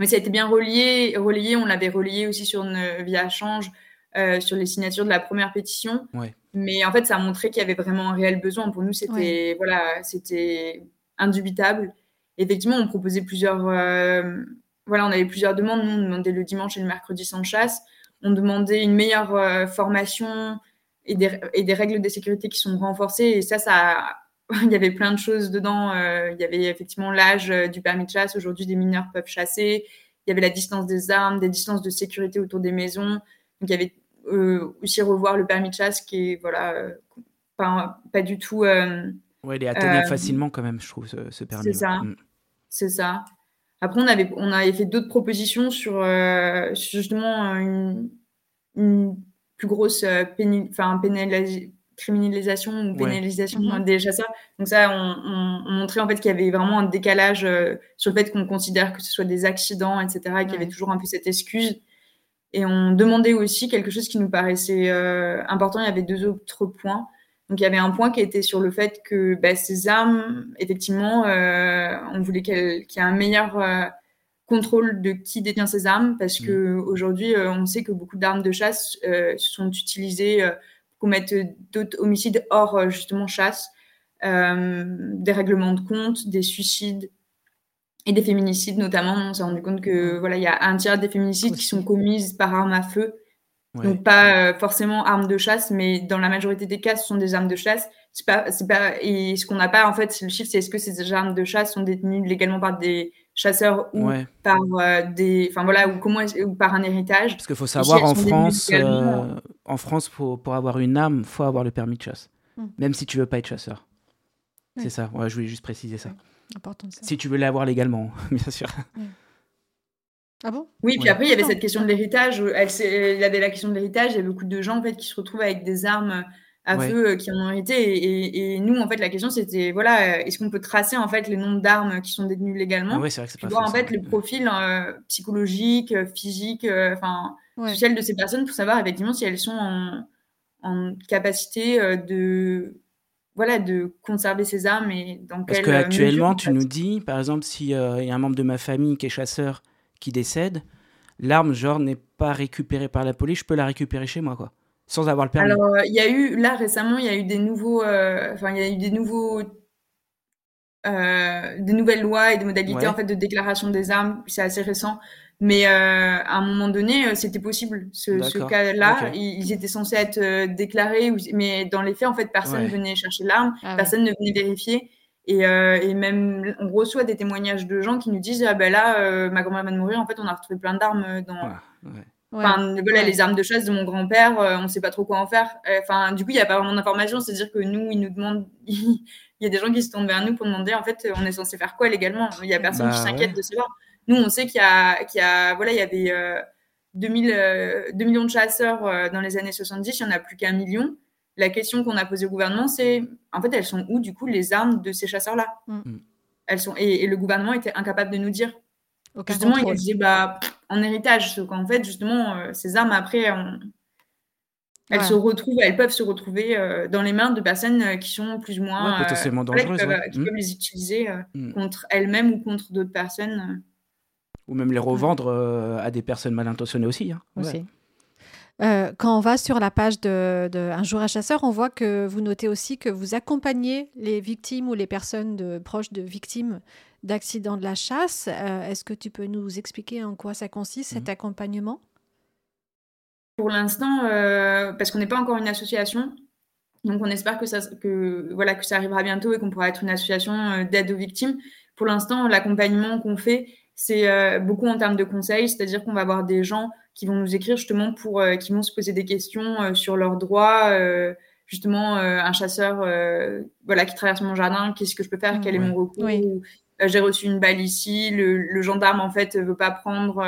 mais ça a été bien relié, relayé. On l'avait relayé aussi sur une, via Change, euh, sur les signatures de la première pétition. Mais en fait, ça a montré qu'il y avait vraiment un réel besoin. Pour nous, c'était voilà, c'était indubitable. Effectivement, on proposait plusieurs. Euh, voilà, on avait plusieurs demandes. Nous, on demandait le dimanche et le mercredi sans chasse. on demandait une meilleure formation et des, et des, règles de sécurité qui sont renforcées. Et ça, ça il y avait plein de choses dedans. il y avait effectivement l'âge du permis de chasse. Aujourd'hui, des mineurs peuvent chasser. Il y avait la distance des armes, des distances de sécurité autour des maisons. Donc, il y avait aussi revoir le permis de chasse qui est voilà, pas, pas du tout Ouais, il est atteignable euh, facilement quand même, je trouve, ce, permis. C'est ça. Mm. C'est ça. Après, on avait, on avait fait d'autres propositions sur, euh, justement une, plus grosse euh, criminalisation ou pénalisation mm-hmm. des chasseurs. Donc ça, on, montrait en fait qu'il y avait vraiment un décalage sur le fait qu'on considère que ce soit des accidents, etc., et qu'il y avait toujours un peu cette excuse. Et on demandait aussi quelque chose qui nous paraissait important. Il y avait deux autres points. Donc il y avait un point qui était sur le fait que bah, ces armes, effectivement, euh, on voulait qu'il y ait un meilleur euh, contrôle de qui détient ces armes, parce mmh. que aujourd'hui, euh, on sait que beaucoup d'armes de chasse sont utilisées commettre d'autres homicides hors justement chasse, des règlements de compte, des suicides et des féminicides notamment. On s'est rendu compte que voilà, il y a un tiers des féminicides qui sont commises par arme à feu. Donc pas euh, forcément armes de chasse, mais dans la majorité des cas, ce sont des armes de chasse. C'est pas, c'est pas, et ce qu'on n'a pas en fait, le chiffre, c'est est-ce que ces armes de chasse sont détenues légalement par des chasseurs ou par euh, des, enfin voilà, ou comment, ou par un héritage. Parce qu'il faut savoir en France, euh, en France, pour, pour avoir une arme, faut avoir le permis de chasse, hmm. même si tu veux pas être chasseur. C'est ça. Ouais, je voulais juste préciser ça. Important, ça. Si tu veux l'avoir légalement, bien sûr. Ah bon? Oui, puis après, il y avait cette question de l'héritage. Il y avait la question de l'héritage. Il y a beaucoup de gens en fait, qui se retrouvent avec des armes à feu euh, qui en ont hérité. Et, nous, en fait, la question, c'était voilà, euh, est-ce qu'on peut tracer en fait les nombres d'armes qui sont détenues légalement? Ah c'est vrai que c'est voir en fait le profil euh, psychologique, physique, enfin social de ces personnes pour savoir effectivement si elles sont en, en capacité de voilà, de conserver ces armes et dans Parce qu'actuellement, tu nous dis, par exemple, s'il y a un membre de ma famille qui est chasseur qui décède, l'arme, genre, n'est pas récupérée par la police, je peux la récupérer chez moi, quoi, sans avoir le permis. Alors, il y a eu, là, récemment, il y a eu des nouveaux, euh, enfin, il y a eu des nouveaux, euh, des nouvelles lois et des modalités, en fait, de déclaration des armes, c'est assez récent. Mais euh, à un moment donné, c'était possible. Ce, cas-là, ils, étaient censés être déclarés, mais dans les faits, en fait, personne ne venait chercher l'arme, ah personne ne venait vérifier. Euh, et, même, on reçoit des témoignages de gens qui nous disent Ah ben là, euh, ma grand-mère va de mourir, en fait, on a retrouvé plein d'armes dans. Enfin, voilà, les armes de chasse de mon grand-père, euh, on ne sait pas trop quoi en faire. Enfin, du coup, il n'y a pas vraiment d'informations. C'est-à-dire que nous, ils nous demandent. il y a des gens qui se tournent vers nous pour demander en fait, on est censé faire quoi légalement? Il n'y a personne qui bah s'inquiète de savoir. Nous, on sait qu'il y a, qu'il y a, voilà, il y avait 2000, 2 millions de chasseurs dans les années 70, il n'y en a plus qu'un million la question qu'on a posée au gouvernement, c'est en fait, elles sont où du coup les armes de ces chasseurs-là? Mm. Mm. Elles sont et, le gouvernement était incapable de nous dire. justement, il disait bah en héritage, qu'en fait justement euh, ces armes après, elles se retrouvent, elles peuvent se retrouver euh, dans les mains de personnes euh, qui sont plus ou moins potentiellement dangereuses, qui, mm. peuvent, les utiliser contre elles-mêmes ou contre d'autres personnes. Ou même les revendre à des personnes mal intentionnées aussi. Hein. aussi. Euh, quand on va sur la page de, Un jour à chasseur, on voit que vous notez aussi que vous accompagnez les victimes ou les personnes de, proches de victimes d'accidents de la chasse. Euh, est-ce que tu peux nous expliquer en quoi ça consiste, cet mhm. accompagnement? Pour l'instant, euh, parce qu'on n'est pas encore une association, donc on espère que ça, que, voilà, que ça arrivera bientôt et qu'on pourra être une association d'aide aux victimes. Pour l'instant, l'accompagnement qu'on fait, c'est beaucoup en termes de conseils, c'est-à-dire qu'on va avoir des gens qui vont nous écrire justement pour, euh, qui vont se poser des questions euh, sur leurs droits. Euh, justement, un chasseur, voilà, qui traverse mon jardin, qu'est-ce que je peux faire Quel est mon recours J'ai reçu une balle ici. Le, gendarme en fait veut pas prendre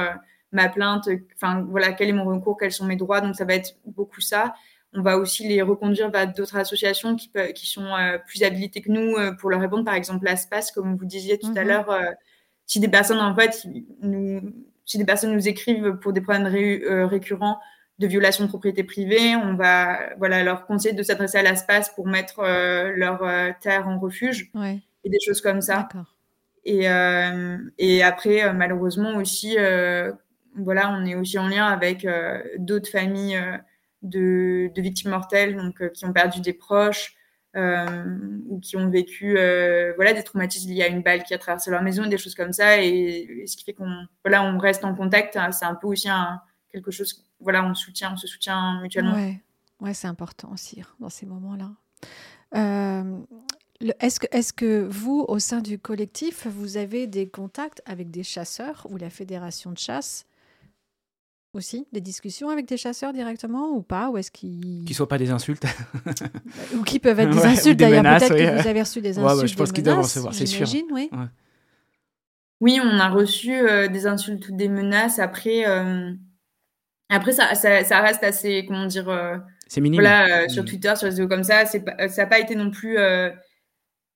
ma plainte. Enfin voilà, quel est mon recours Quels sont mes droits Donc ça va être beaucoup ça. On va aussi les reconduire vers d'autres associations qui, qui sont plus habilitées que nous pour leur répondre. Par exemple, l'ASPAS, comme vous disiez tout à mhm. l'heure, si des personnes en fait nous si des personnes nous écrivent pour des problèmes euh, récurrents de violation de propriété privée, on va voilà, leur conseiller de s'adresser à l'espace pour mettre euh, leur euh, terre en refuge et des choses comme ça. Et, et après, malheureusement aussi, voilà, on est aussi en lien avec d'autres familles de, victimes mortelles donc, qui ont perdu des proches, euh, ou qui ont vécu euh, voilà des traumatismes liés à une balle qui a traversé leur maison, des choses comme ça, et, ce qui fait qu'on voilà on reste en contact. Hein, c'est un peu aussi quelque chose. Voilà, on soutient, on se soutient mutuellement. Ouais, c'est important aussi dans ces moments-là. Euh, est-ce que, est que vous, au sein du collectif, vous avez des contacts avec des chasseurs ou la fédération de chasse aussi Des discussions avec des chasseurs directement ou pas Ou est-ce qu'ils... Qui ne soient pas des insultes. ou qui peuvent être des insultes. D'ailleurs, peut-être que vous avez reçu des insultes. Ouais, je pense qu'ils doivent recevoir, c'est sûr. Oui. oui, on a reçu euh, des insultes ou des menaces. Après, euh, après ça, ça, reste assez, comment dire... Euh, c'est minime. Voilà, sur mm. Twitter, sur les réseaux comme ça, c'est ça n'a pas été non plus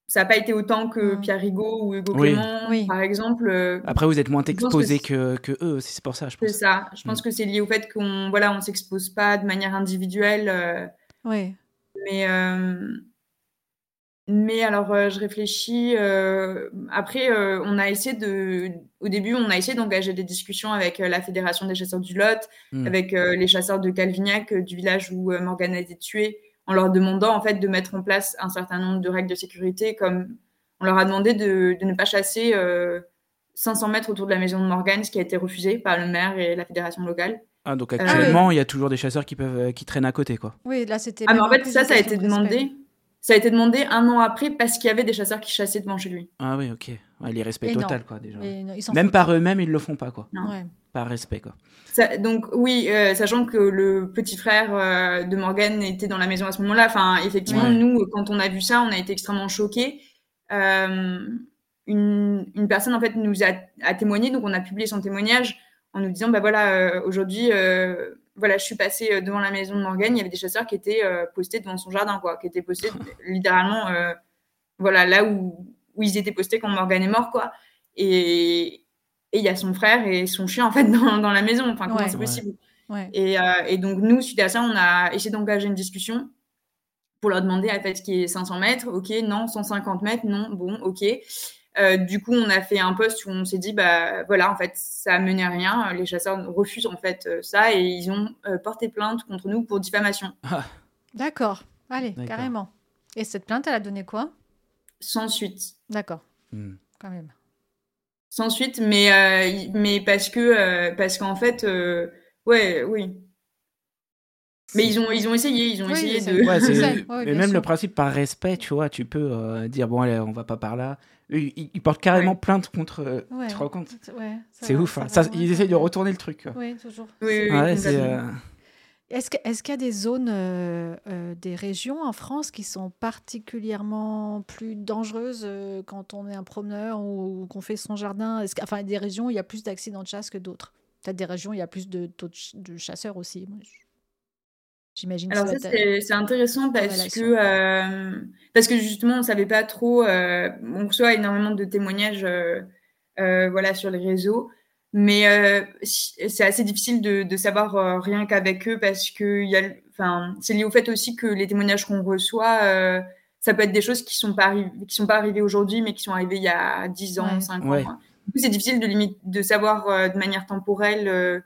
ça n'a pas été autant que Pierre Rigaud ou Hugo Clément, par exemple. Euh, Après, vous êtes moins exposé que, que, eux, c'est pour ça, je pense. C'est ça. Je pense mm. que c'est lié au fait qu'on voilà, on s'expose pas de manière individuelle. Euh, oui. Mais, euh, mais alors, je réfléchis. après, on a essayé de. Au début, on a essayé d'engager des discussions avec la Fédération des chasseurs du Lot, mm. avec les chasseurs de Calvignac, du village où Morgane a été tuée en leur demandant en fait de mettre en place un certain nombre de règles de sécurité, comme on leur a demandé de, ne pas chasser 500 euh, mètres autour de la maison de Morgane, ce qui a été refusé par le maire et la fédération locale. Ah, donc euh, actuellement, il y a toujours des chasseurs qui, peuvent, qui traînent à côté, quoi. Oui, là, c'était. Ah, mais en fait, ça, ça a été demandé. Ça a été demandé un an après parce qu'il y avait des chasseurs qui chassaient devant chez lui. Ah oui, ok. Ouais, les total, quoi, déjà. Même par eux-mêmes, ils le font pas, quoi. Non. Par respect, quoi. donc, oui, euh, sachant que le petit frère euh, de Morgan était dans la maison à ce moment-là. Enfin, effectivement, nous, quand on a vu ça, on a été extrêmement choqués. Euh, une, une, personne, en fait, nous a, a, témoigné, donc on a publié son témoignage en nous disant, bah voilà, aujourd'hui, voilà, je suis passée devant la maison de Morgan, il y avait des chasseurs qui étaient postés devant son jardin, quoi, qui étaient postés littéralement, voilà, là où, où ils étaient postés quand Morgan est mort, quoi. Et il y a son frère et son chien, en fait, dans, dans la maison. Enfin, comment c'est possible Et, euh, et, donc, nous, suite à ça, on a essayé d'engager une discussion pour leur demander, en fait, ce qui est 500 mètres. OK, non, 150 mètres, non, bon, OK. Euh, du coup, on a fait un post où on s'est dit, bah voilà, en fait, ça a mené à rien. Les chasseurs refusent en fait euh, ça et ils ont porté plainte contre nous pour diffamation. Ah. D'accord. Allez, carrément. Et cette plainte, elle a donné quoi? Sans suite. D'accord. Hmm. Quand même. Sans suite, mais, euh, mais parce que euh, parce qu'en fait, euh, ouais, oui. Mais ils ont, ils ont essayé, ils ont essayé de. mais même le principe par respect, tu vois, tu peux dire bon allez, on va pas par là. Ils, portent carrément plainte contre. tu te rends compte? C'est ouf. Hein. Ça, ils essayent de retourner le truc. Oui, toujours. Oui, oui, est-ce qu'il est y a des zones, euh, euh, des régions en France qui sont particulièrement plus dangereuses euh, quand on est un promeneur ou, qu'on fait son jardin? Est Enfin, des régions où il y a plus d'accidents de chasse que d'autres? Peut-être des régions où il y a plus de taux de, chasseurs aussi. J'imagine. Alors ça, c'est intéressant parce que, parce que justement, on ne savait pas trop. on reçoit énormément de témoignages voilà, sur les réseaux. Mais euh, c'est assez difficile de, de savoir euh, rien qu'avec eux parce que y a, enfin, c'est lié au fait aussi que les témoignages qu'on reçoit, euh, ça peut être des choses qui sont pas qui sont pas arrivées aujourd'hui, mais qui sont arrivées il y a 10 ans, 5 ans. C'est difficile de, limite, de savoir de manière temporelle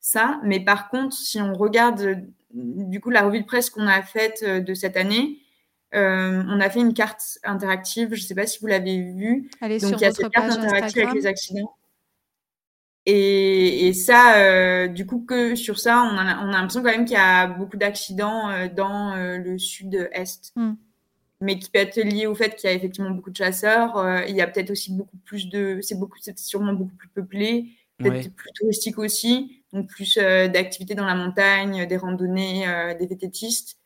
ça. Mais par contre, si on regarde du coup la revue de presse qu'on a faite de cette année, on a fait une carte interactive. Je ne sais pas si vous l'avez vue. Donc, il y a cette carte interactive avec les accidents. Et, et ça, euh, du coup, que sur ça, on a, on a l'impression quand même qu'il y a beaucoup d'accidents euh, dans euh, le sud-est. Hmm. Mais qui peut être lié au fait qu'il y a effectivement beaucoup de chasseurs. il y a peut-être aussi beaucoup plus de. C'est beaucoup, c'est sûrement beaucoup plus peuplé, peut-être plus touristique aussi. Donc plus d'activités dans la montagne, des randonnées, des vététistes.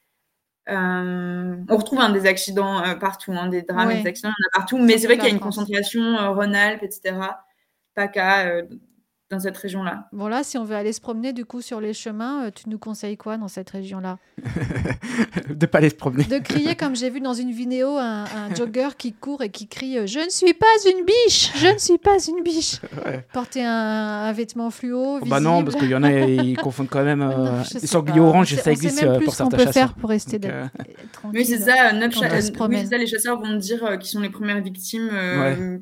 on retrouve hein, des accidents partout, hein, des drames, des accidents, il y en a partout. Mais c'est vrai qu'il y a une concentration Rhône-Alpes, etc. PACA dans cette région-là. Bon là, si on veut aller se promener du coup sur les chemins, euh, tu nous conseilles quoi dans cette région-là? De pas aller se promener. De crier comme j'ai vu dans une vidéo un, jogger qui court et qui crie euh, Je ne suis pas une biche Je ne suis pas une biche Porter un, vêtement fluo. Oh, bah non, parce qu'il y en a, ils confondent quand même. Euh, les sangliers oranges, ça existe pour certains chasseurs. peut faire pour rester Oui, c'est ça. oui, ça. Les chasseurs vont dire qu'ils sont les premières victimes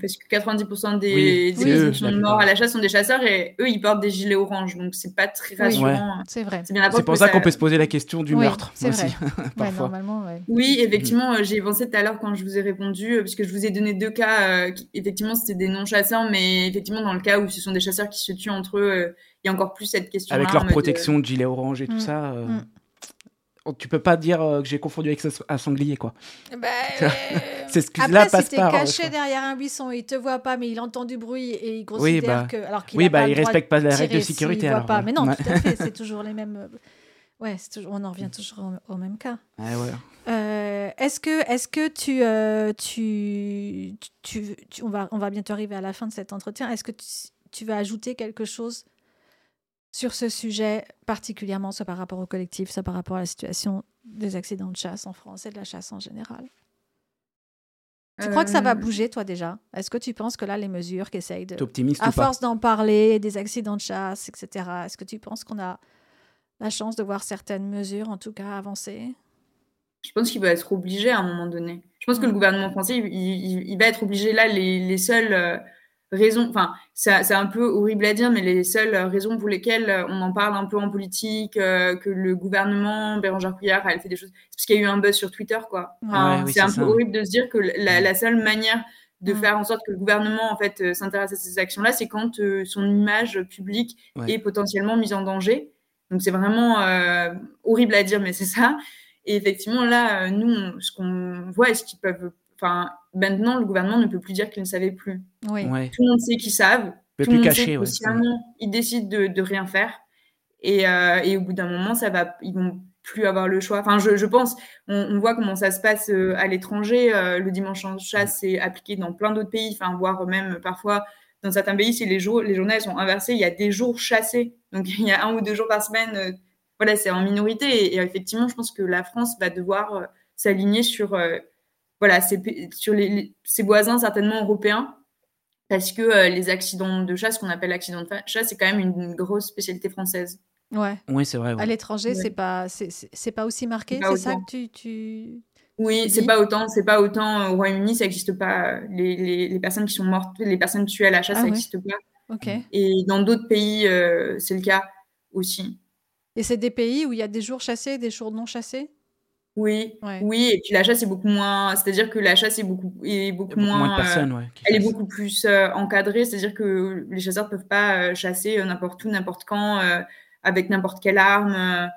parce que 90% des, des, des, morts à la chasse sont des chasseurs et et eux, ils portent des gilets oranges, donc c'est pas très rassurant. c'est vrai. C'est pour ça qu'on peut se poser la question du meurtre. C'est vrai. normalement, oui, effectivement, euh, j'ai pensé tout à l'heure quand je vous ai répondu, euh, parce que je vous ai donné deux cas, effectivement, c'était des non-chasseurs, mais effectivement, dans le cas où ce sont des chasseurs qui se tuent entre eux, il y a encore plus cette question. Avec leur protection de... gilet orange et tout mm. ça. Mm. Tu peux pas dire que j'ai confondu avec un sanglier, quoi. Bah, c'est ce là passe si t'es caché derrière un buisson, il te voit pas, mais il entend du bruit et il considère oui, bah, que alors qu'il oui, bah, il respecte pas les règles de sécurité. alors, pas. Mais non, tout à fait, c'est toujours les mêmes. Euh, ouais, toujours... on en revient toujours au, même cas. Ouais, ouais. Euh, est-ce que, est-ce que tu, euh, tu, tu, on va, on va bientôt arriver à la fin de cet entretien. Est-ce que tu, tu vas ajouter quelque chose sur ce sujet, particulièrement soit par rapport au collectif, soit par rapport à la situation des accidents de chasse en France et de la chasse en général Tu crois que ça va euh. bouger, toi, déjà? Est-ce que tu penses que là, les mesures qu'essayent de... optimiste À force d'en parler, des accidents de chasse, etc., est-ce que tu penses qu'on a la chance de voir certaines mesures, en tout cas, avancer? Je pense qu'il va être obligé à un moment donné. Je pense que le mm. gouvernement français, il, va être obligé. Là, les, les seuls... Raisons, enfin, c'est un peu horrible à dire, mais les seules raisons pour lesquelles euh, on en parle un peu en politique, euh, que le gouvernement, Bérangère Couillard, elle fait des choses, c'est parce qu'il y a eu un buzz sur Twitter, quoi. c'est un peu horrible de se dire que la, seule manière de faire en sorte que le gouvernement en fait euh, s'intéresse à ces actions-là, c'est quand son image publique est potentiellement mise en danger. Donc c'est vraiment horrible à dire, mais c'est ça. Et effectivement, là, nous, ce qu'on voit, est-ce qu'ils peuvent Enfin, maintenant, le gouvernement ne peut plus dire qu'il ne savait plus. Oui. Tout le monde sait qu'ils savent. Tout le monde cacher, sait ils décident de, de rien faire. Et, euh, et, au bout d'un moment, ça va, ils vont plus avoir le choix. Enfin, je, je pense, on, voit comment ça se passe euh, à l'étranger. Euh, le dimanche en chasse c'est appliqué dans plein d'autres pays, enfin, voire même parfois dans certains pays, si les, jours, les journées sont inversées, il y a des jours chassés. Donc, il y a un ou deux jours par semaine. voilà, c'est en minorité. Et, et, effectivement, je pense que la France va devoir s'aligner sur voilà, sur les, ses voisins certainement européens, parce que euh, les accidents de chasse, qu'on appelle accidents de chasse, c'est quand même une, grosse spécialité française. Ouais. Oui, c'est vrai. À l'étranger, c'est pas, c'est pas aussi marqué. C'est ça que tu, tu... Oui, c'est pas autant, c'est pas autant euh, au Royaume-Uni, ça n'existe pas. Les, les, les, personnes qui sont mortes, les personnes tuées à la chasse, ah ça n'existe pas. Ok. Et dans d'autres pays, euh, c'est le cas aussi. Et c'est des pays où il y a des jours chassés, des jours non chassés? Oui, oui, et puis la chasse est beaucoup moins, c'est-à-dire que la chasse est beaucoup, est beaucoup, moins, de personnes, ouais, elle est beaucoup plus euh, encadrée, c'est-à-dire que les chasseurs ne peuvent pas euh, chasser euh, n'importe où, n'importe quand, avec n'importe quelle arme.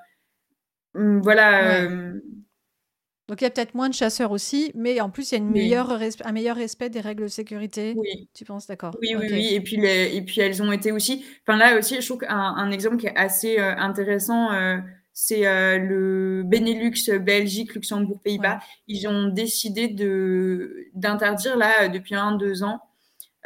Hum, voilà. Donc il y a peut-être moins de chasseurs aussi, mais en plus il y a une meilleure un meilleur respect des règles de sécurité. Oui. Tu penses, d'accord Oui, oui, oui. Et puis, et puis elles ont été aussi. Enfin là aussi, je trouve qu'un un exemple qui est assez intéressant c'est euh, le Benelux, Belgique, Luxembourg, Pays-Bas. Ils ont décidé de d'interdire là depuis un deux ans.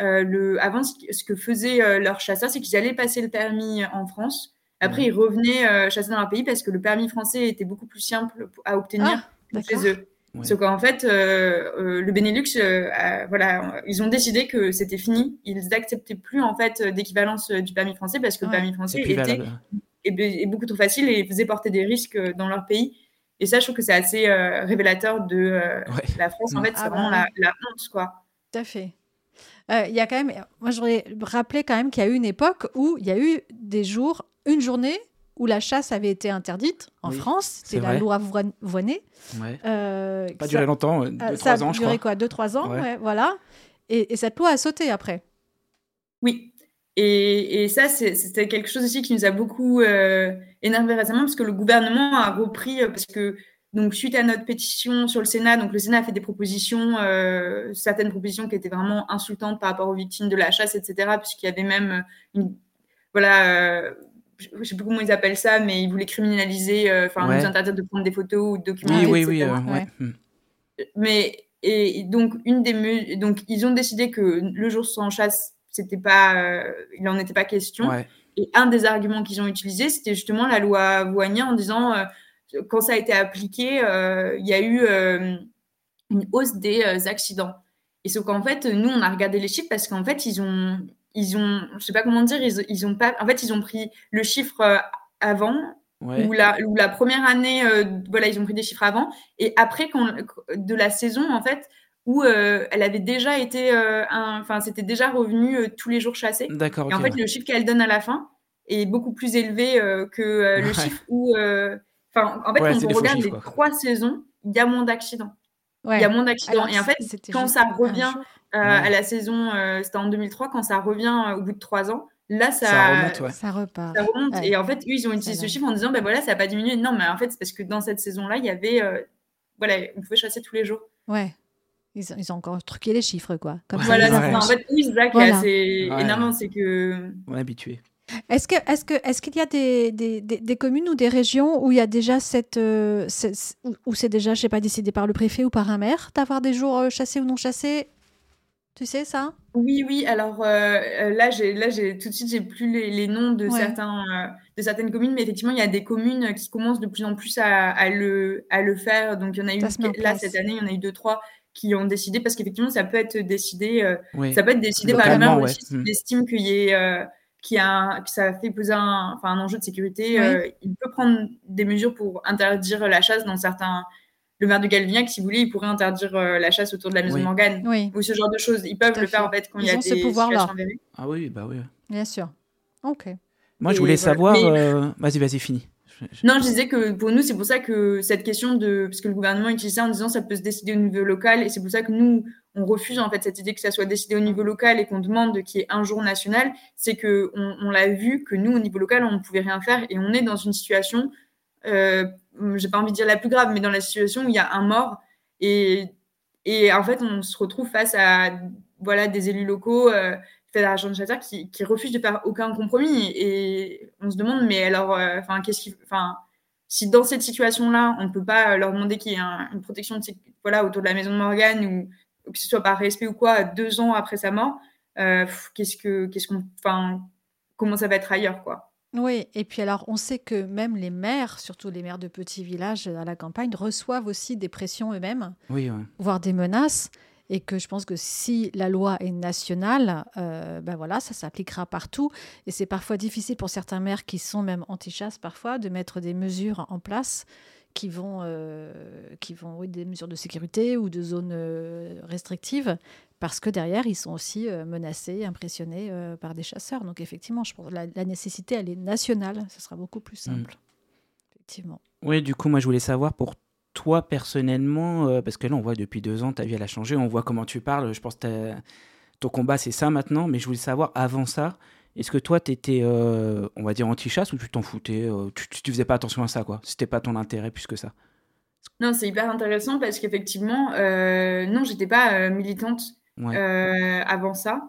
Euh, le, avant, ce que faisaient euh, leurs chasseurs, c'est qu'ils allaient passer le permis en France. Après, ils revenaient chasser dans leur pays parce que le permis français était beaucoup plus simple à obtenir ah, chez eux. Sauf qu'en fait, le Benelux, voilà, ils ont décidé que c'était fini. Ils n'acceptaient plus en fait d'équivalence du permis français parce que le permis français était est, beaucoup trop facile et faisait porter des risques euh, dans leur pays. Et ça, je trouve que c'est assez euh, révélateur de euh, la France. En fait, c'est ah vraiment la, honte, quoi. Tout à fait. Il y a quand même, moi, je voudrais rappeler quand même qu'il y a eu une époque où il y a eu des jours, une journée où la chasse avait été interdite en France. C'est la loi Voinet. Ouais. pas duré longtemps, deux, trois ans, je crois. Ça a duré quoi, deux, trois ans, voilà. Et, et, cette loi a sauté après. Oui, et, et ça, c'était quelque chose aussi qui nous a beaucoup euh, énervé récemment, parce que le gouvernement a repris, euh, parce que donc suite à notre pétition sur le Sénat, donc le Sénat a fait des propositions, euh, certaines propositions qui étaient vraiment insultantes par rapport aux victimes de la chasse, etc., puisqu'il y avait même une, voilà, euh, je ne sais plus comment ils appellent ça, mais ils voulaient criminaliser, euh, enfin nous interdire de prendre des photos ou de documenter, oui, oui, Oui, ouais. Mais et donc une des donc ils ont décidé que le jour sans chasse c'était pas, euh, il n'en était pas question. Et un des arguments qu'ils ont utilisé, c'était justement la loi Voignet en disant, euh, quand ça a été appliqué, euh, il y a eu une hausse des accidents. Et sauf qu'en fait, nous, on a regardé les chiffres parce qu'en fait, ils ont, ils ont, je sais pas comment dire, ils, ils ont pas, en fait, ils ont pris le chiffre avant Ou, la, ou la première année, voilà, ils ont pris des chiffres avant. Et après, quand, de la saison, en fait, où elle avait déjà été, enfin, c'était déjà revenu tous les jours chassés. D'accord. Et en fait, le chiffre qu'elle donne à la fin est beaucoup plus élevé que le chiffre où, enfin, en fait, quand on regarde les trois saisons, il y a moins d'accidents. Il y a moins d'accidents. Et en fait, quand ça revient à la saison, c'était en 2003, quand ça revient au bout de trois ans, Là, ça, remonte, ça repart. Ça remonte. Et en fait, eux, ils ont utilisé ce chiffre en disant, ben voilà, ça n'a pas diminué. Non, mais en fait, c'est parce que dans cette saison-là, il y avait, euh, voilà, on pouvait chasser tous les jours. Ouais. Ils ont, ils ont encore truqué les chiffres, quoi. Comme voilà, ça, en fait, oui, c'est voilà. c'est que. On est habitué. Est-ce que, est-ce que, est-ce qu'il y a des, des, des, communes ou des régions où il y a déjà cette, euh, où c'est déjà, je sais pas, décidé par le préfet ou par un maire d'avoir des jours euh, chassés ou non chassés? Tu sais ça? Oui, oui. Alors euh, là, j'ai, là, j'ai tout de suite, j'ai plus les, noms de certains, euh, de certaines communes, mais effectivement, il y a des communes qui commencent de plus en plus à, le, à le faire. Donc, il y en a eu là cette année, il y en a eu deux, trois qui ont décidé parce qu'effectivement, ça peut être décidé, ça peut être décidé par le maire aussi s'il estime qu'il y ait qui a, que ça fait poser un, enfin, un enjeu de sécurité, il peut prendre des mesures pour interdire la chasse dans certains, le maire de Galvignac, si vous voulez, il pourrait interdire euh, la chasse autour de la maison Morgane ou ce genre de choses. Ils peuvent le faire en fait quand il y a des situations Ah oui, bah oui. Bien sûr. Ok. Moi, je voulais savoir. Euh, vas-y, vas-y, fini. Non, je disais que pour nous, c'est pour ça que cette question de. Parce que le gouvernement utilise ça en disant ça peut se décider au niveau local. Et c'est pour ça que nous, on refuse en fait cette idée que ça soit décidé au niveau local et qu'on demande qu'il y ait un jour national. C'est qu'on on, l'a vu que nous, au niveau local, on ne pouvait rien faire. Et on est dans une situation euh, j'ai pas envie de dire la plus grave, mais dans la situation où il y a un mort et, et en fait on se retrouve face à voilà des élus locaux, euh, fédération de chasseurs qui, qui, refusent de faire aucun compromis et on se demande mais alors euh, enfin qu'est-ce qui enfin si dans cette situation-là on ne peut pas leur demander qu'il y ait une protection de, voilà autour de la maison de Morgane ou, que ce soit par respect ou quoi deux ans après sa mort, euh, qu'est-ce que qu'est-ce qu'on enfin comment ça va être ailleurs quoi. Oui, et puis alors on sait que même les maires, surtout les maires de petits villages à la campagne, reçoivent aussi des pressions eux-mêmes, voire des menaces, et que je pense que si la loi est nationale, euh, ben voilà, ça s'appliquera partout. Et c'est parfois difficile pour certains maires qui sont même anti-chasse parfois de mettre des mesures en place qui vont, euh, qui vont oui, des mesures de sécurité ou de zones euh, restrictives parce que derrière, ils sont aussi euh, menacés, impressionnés par des chasseurs. Donc effectivement, je pense que la, nécessité, elle est nationale. Ce sera beaucoup plus simple. Mm. Effectivement. Oui, du coup, moi, je voulais savoir pour toi personnellement, euh, parce que là, on voit depuis deux ans, ta vie, elle a changé. On voit comment tu parles. Je pense que ton combat, c'est ça maintenant. Mais je voulais savoir, avant ça, est-ce que toi, tu étais, on va dire, anti-chasse ou tu t'en foutais tu, tu, faisais pas attention à ça, quoi? C'était pas ton intérêt plus que ça? Non, c'est hyper intéressant parce qu'effectivement, non, j'étais pas militante euh, avant ça.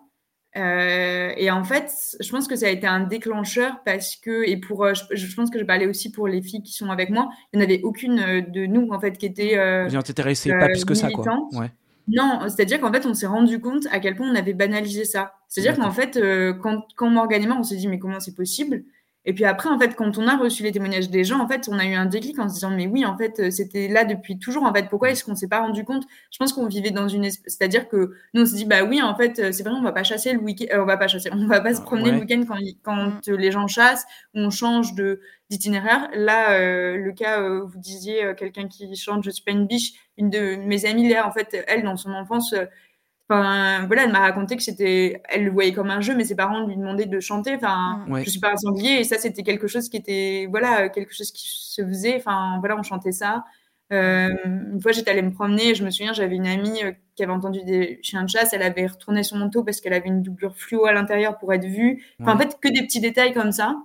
Euh, et en fait, je pense que ça a été un déclencheur parce que, et pour, euh, je, pense que je parlais aussi pour les filles qui sont avec moi, il n'y en avait aucune de nous en fait qui était. Euh, Vous pas plus que ça, quoi. Ouais. Non, c'est-à-dire qu'en fait, on s'est rendu compte à quel point on avait banalisé ça. C'est-à-dire qu'en fait, quand, quand Morgan et moi, on s'est dit, mais comment c'est possible et puis après, en fait, quand on a reçu les témoignages des gens, en fait, on a eu un déclic en se disant, mais oui, en fait, euh, c'était là depuis toujours. En fait, pourquoi est-ce qu'on s'est pas rendu compte? Je pense qu'on vivait dans une, c'est-à-dire que nous, on se dit, bah oui, en fait, euh, c'est vrai, on va pas chasser le week-end, euh, on va pas chasser, on va pas se promener le week-end quand, quand les gens chassent ou on change de d'itinéraire. Là, le cas, vous disiez, quelqu'un qui chante, je suis pas une biche. Une de mes amies, là, en fait, elle, dans son enfance, Enfin, voilà, elle m'a raconté que c'était, elle le voyait comme un jeu, mais ses parents lui demandaient de chanter. Enfin, mm. je suis pas un sanglier, et ça, c'était quelque chose qui était, voilà, quelque chose qui se faisait. Enfin, voilà, on chantait ça. Euh, une fois, j'étais allée me promener, je me souviens, j'avais une amie euh, qui avait entendu des chiens de chasse, elle avait retourné son manteau parce qu'elle avait une doublure fluo à l'intérieur pour être vue. Enfin, en fait, que des petits détails comme ça,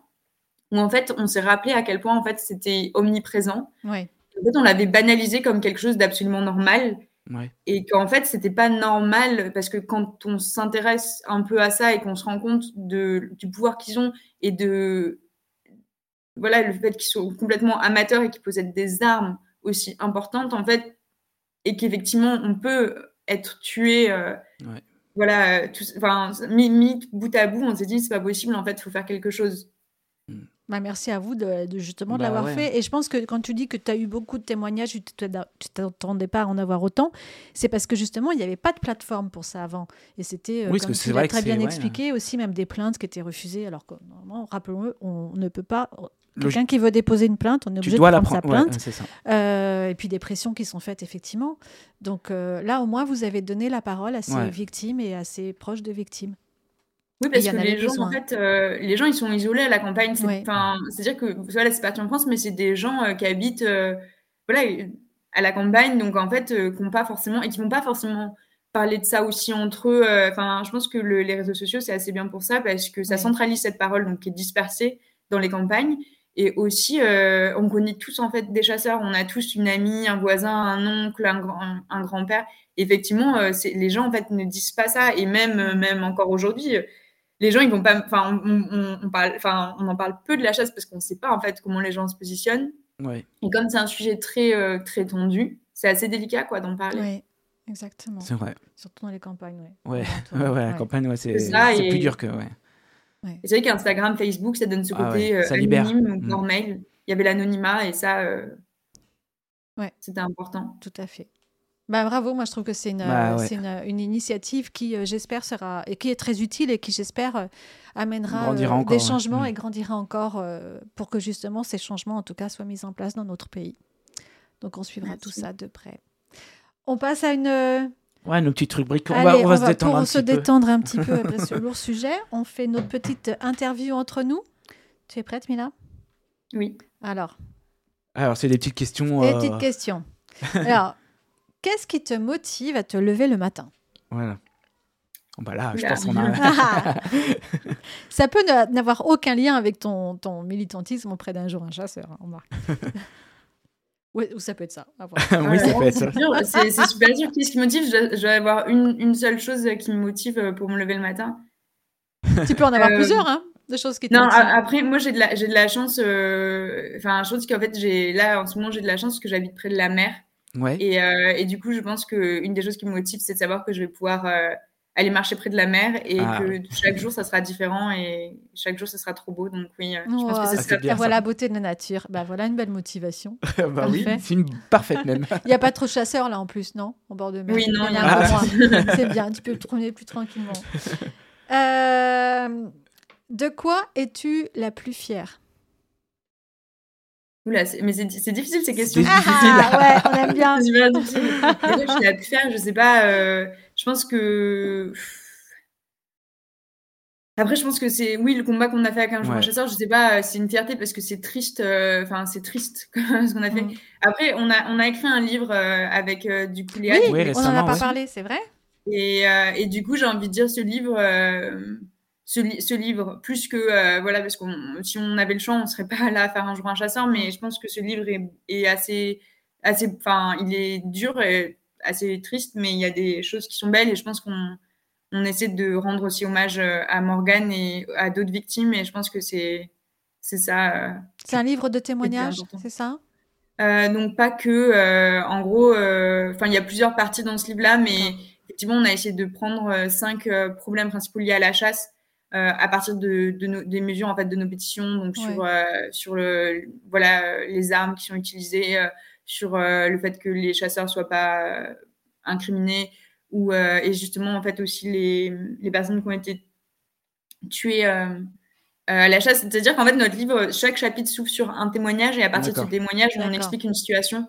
où en fait, on s'est rappelé à quel point, en fait, c'était omniprésent. Ouais. En fait, on l'avait banalisé comme quelque chose d'absolument normal. Et qu'en fait, c'était pas normal parce que quand on s'intéresse un peu à ça et qu'on se rend compte de, du pouvoir qu'ils ont et de voilà le fait qu'ils sont complètement amateurs et qu'ils possèdent des armes aussi importantes en fait et qu'effectivement on peut être tué euh, voilà enfin mis, bout à bout on s'est dit c'est pas possible en fait il faut faire quelque chose bah, merci à vous de, justement de bah l'avoir fait. Et je pense que quand tu dis que tu as eu beaucoup de témoignages, tu ne t'attendais pas à en avoir autant, c'est parce que justement, il n'y avait pas de plateforme pour ça avant. Et c'était, euh, comme tu l'as très bien expliqué, aussi même des plaintes qui étaient refusées. Alors que normalement, rappelons-le, on ne peut pas Quelqu'un qui veut déposer une plainte, on est obligé de prendre sa plainte. Euh, et puis des pressions qui sont faites effectivement. Donc là, au moins, vous avez donné la parole à ces victimes et à ces proches de victimes. Oui, parce que les gens, en fait, les gens, ils sont isolés à la campagne. C'est-à-dire que, voilà, c'est parti en France, mais c'est des gens qui habitent, voilà, à la campagne, donc en fait, qui pas forcément, et qui vont pas forcément parler de ça aussi entre eux. Enfin, je pense que les réseaux sociaux, c'est assez bien pour ça, parce que ça centralise cette parole, donc qui est dispersée dans les campagnes. Et aussi, euh, on connaît tous en fait des chasseurs. On a tous une amie, un voisin, un oncle, un, un grand-père. Effectivement, euh, les gens en fait ne disent pas ça. Et même, euh, même encore aujourd'hui, les gens ils vont pas. Enfin, on, on, parle, enfin, on en parle peu de la chasse parce qu'on ne sait pas en fait comment les gens se positionnent. Ouais. Et comme c'est un sujet très très tendu, c'est assez délicat quoi d'en parler. Oui, exactement. C'est vrai. Surtout dans les campagnes, ouais. Ouais, ouais, la campagne, ouais, c'est plus dur que ouais. C'est vrai qu'Instagram, Facebook, ça donne ce ah côté euh, anonyme ou par mm. mail. Il y avait l'anonymat et ça, euh, ouais. c'était important. Tout à fait. Bah, bravo, moi je trouve que c'est une, bah, une, une, initiative qui, euh, j'espère, sera et qui est très utile et qui, j'espère, amènera des changements mm. et grandira encore pour que justement ces changements, en tout cas, soient mis en place dans notre pays. Donc on suivra tout ça de près. On passe à une Ouais, nos petites rubriques. On, va, on, va, se détendre un petit peu. Pour se détendre un petit peu après ce lourd sujet, on fait notre petite interview entre nous. Tu es prête, Mila? Oui. Alors. Alors, c'est des petites questions. Des euh, petites questions. Alors, qu'est-ce qui te motive à te lever le matin? Voilà. Oh, bah là, je pense qu'on a. ça peut n'avoir aucun lien avec ton, ton militantisme auprès d'un jour un chasseur, hein, on Ouais, ou ça peut être ça. oui, ça peut être ça. C'est super dur. Qu'est-ce qui me motive? Je, dois avoir une, une, seule chose qui me motive euh, pour me lever le matin. Tu peux en avoir euh, plusieurs, hein, de choses qui te Non, après, moi, j'ai de, la, de la chance. Euh, enfin, chose qu'en fait, j'ai là, en ce moment, j'ai de la chance parce que j'habite près de la mer. Ouais. Et, et, du coup, je pense qu'une des choses qui me motive, c'est de savoir que je vais pouvoir aller marcher près de la mer et ah. que chaque jour ça sera différent et chaque jour ça sera trop beau. Donc oui je pense que c'est ça. voilà la beauté de la nature. Bah voilà une belle motivation. Bah oui c'est une parfaite même. Il n'y a pas trop de chasseurs là en plus non au bord de mer? Oui non il y a un peu c'est bien tu peux te promener plus tranquillement. Euh, de quoi es-tu la plus fière? Oula, mais c'est difficile ces questions. Ah, ouais, on aime bien. je suis plus fière, je sais pas. Euh, je pense que. Après, je pense que c'est, oui, le combat qu'on a fait avec un joueur chasseur, je sais pas, c'est une fierté parce que c'est triste, euh, enfin, c'est triste ce qu'on a fait. Mm. Après, on a, on a écrit un livre euh, avec euh, du coup Léa. Oui, on en a pas parlé, c'est vrai. Et, et, du coup, j'ai envie de dire ce livre, ce, ce, livre, plus que, voilà, parce que si on avait le choix, on serait pas là à faire un jour un chasseur, mais je pense que ce livre est, est assez, assez, enfin, il est dur et assez triste, mais il y a des choses qui sont belles et je pense qu'on on essaie de rendre aussi hommage euh, à Morgane et à d'autres victimes et je pense que c'est c'est ça. Euh, c'est un livre de témoignages, c'est ça? Euh, Donc pas que, en gros, enfin il y a plusieurs parties dans ce livre-là, mais effectivement on a essayé de prendre cinq problèmes principaux liés à la chasse à partir de, de des mesures en fait de nos pétitions, donc sur sur le voilà les armes qui sont utilisées sur euh, le fait que les chasseurs soient pas euh, incriminés ou euh, et justement en fait aussi les, les personnes qui ont été tuées à la chasse. C'est-à-dire qu'en fait, notre livre, chaque chapitre s'ouvre sur un témoignage et à partir de ce témoignage, on explique une situation.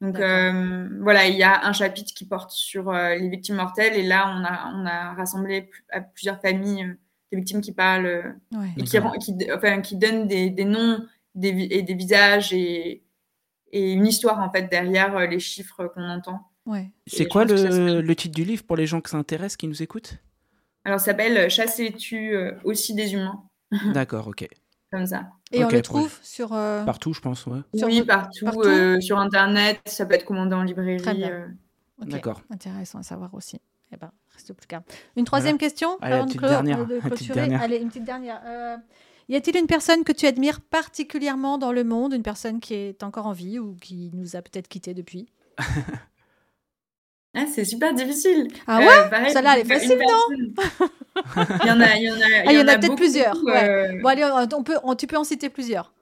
Donc voilà, il y a un chapitre qui porte sur les victimes mortelles et là, on a, on a rassemblé à plusieurs familles des victimes qui parlent et qui, qui, enfin, qui donnent des, des noms des, et des visages et, et une histoire en fait derrière euh, les chiffres qu'on entend. Ouais. C'est quoi le, le, titre du livre pour les gens qui s'intéressent, qui nous écoutent? Alors, ça s'appelle Chasser tu euh, aussi des humains. D'accord, ok. Comme ça. Et on le trouve sur. Euh, partout, je pense, ouais. Oui, partout. sur Internet, ça peut être commandé en librairie. D'accord. Intéressant à savoir aussi. Eh ben, reste plus qu'un. Une troisième question Allez, avant de, dernière. de clôturer. Allez, une petite dernière. Y a-t-il une personne que tu admires particulièrement dans le monde, une personne qui est encore en vie ou qui nous a peut-être quittés depuis? Ah, C'est super difficile. Ah ouais? euh, Celle-là, elle est facile, non? Il y en a, il y en a, il y, en a, peut-être plusieurs. Euh. Bon, allez, on peut, on, tu peux en citer plusieurs.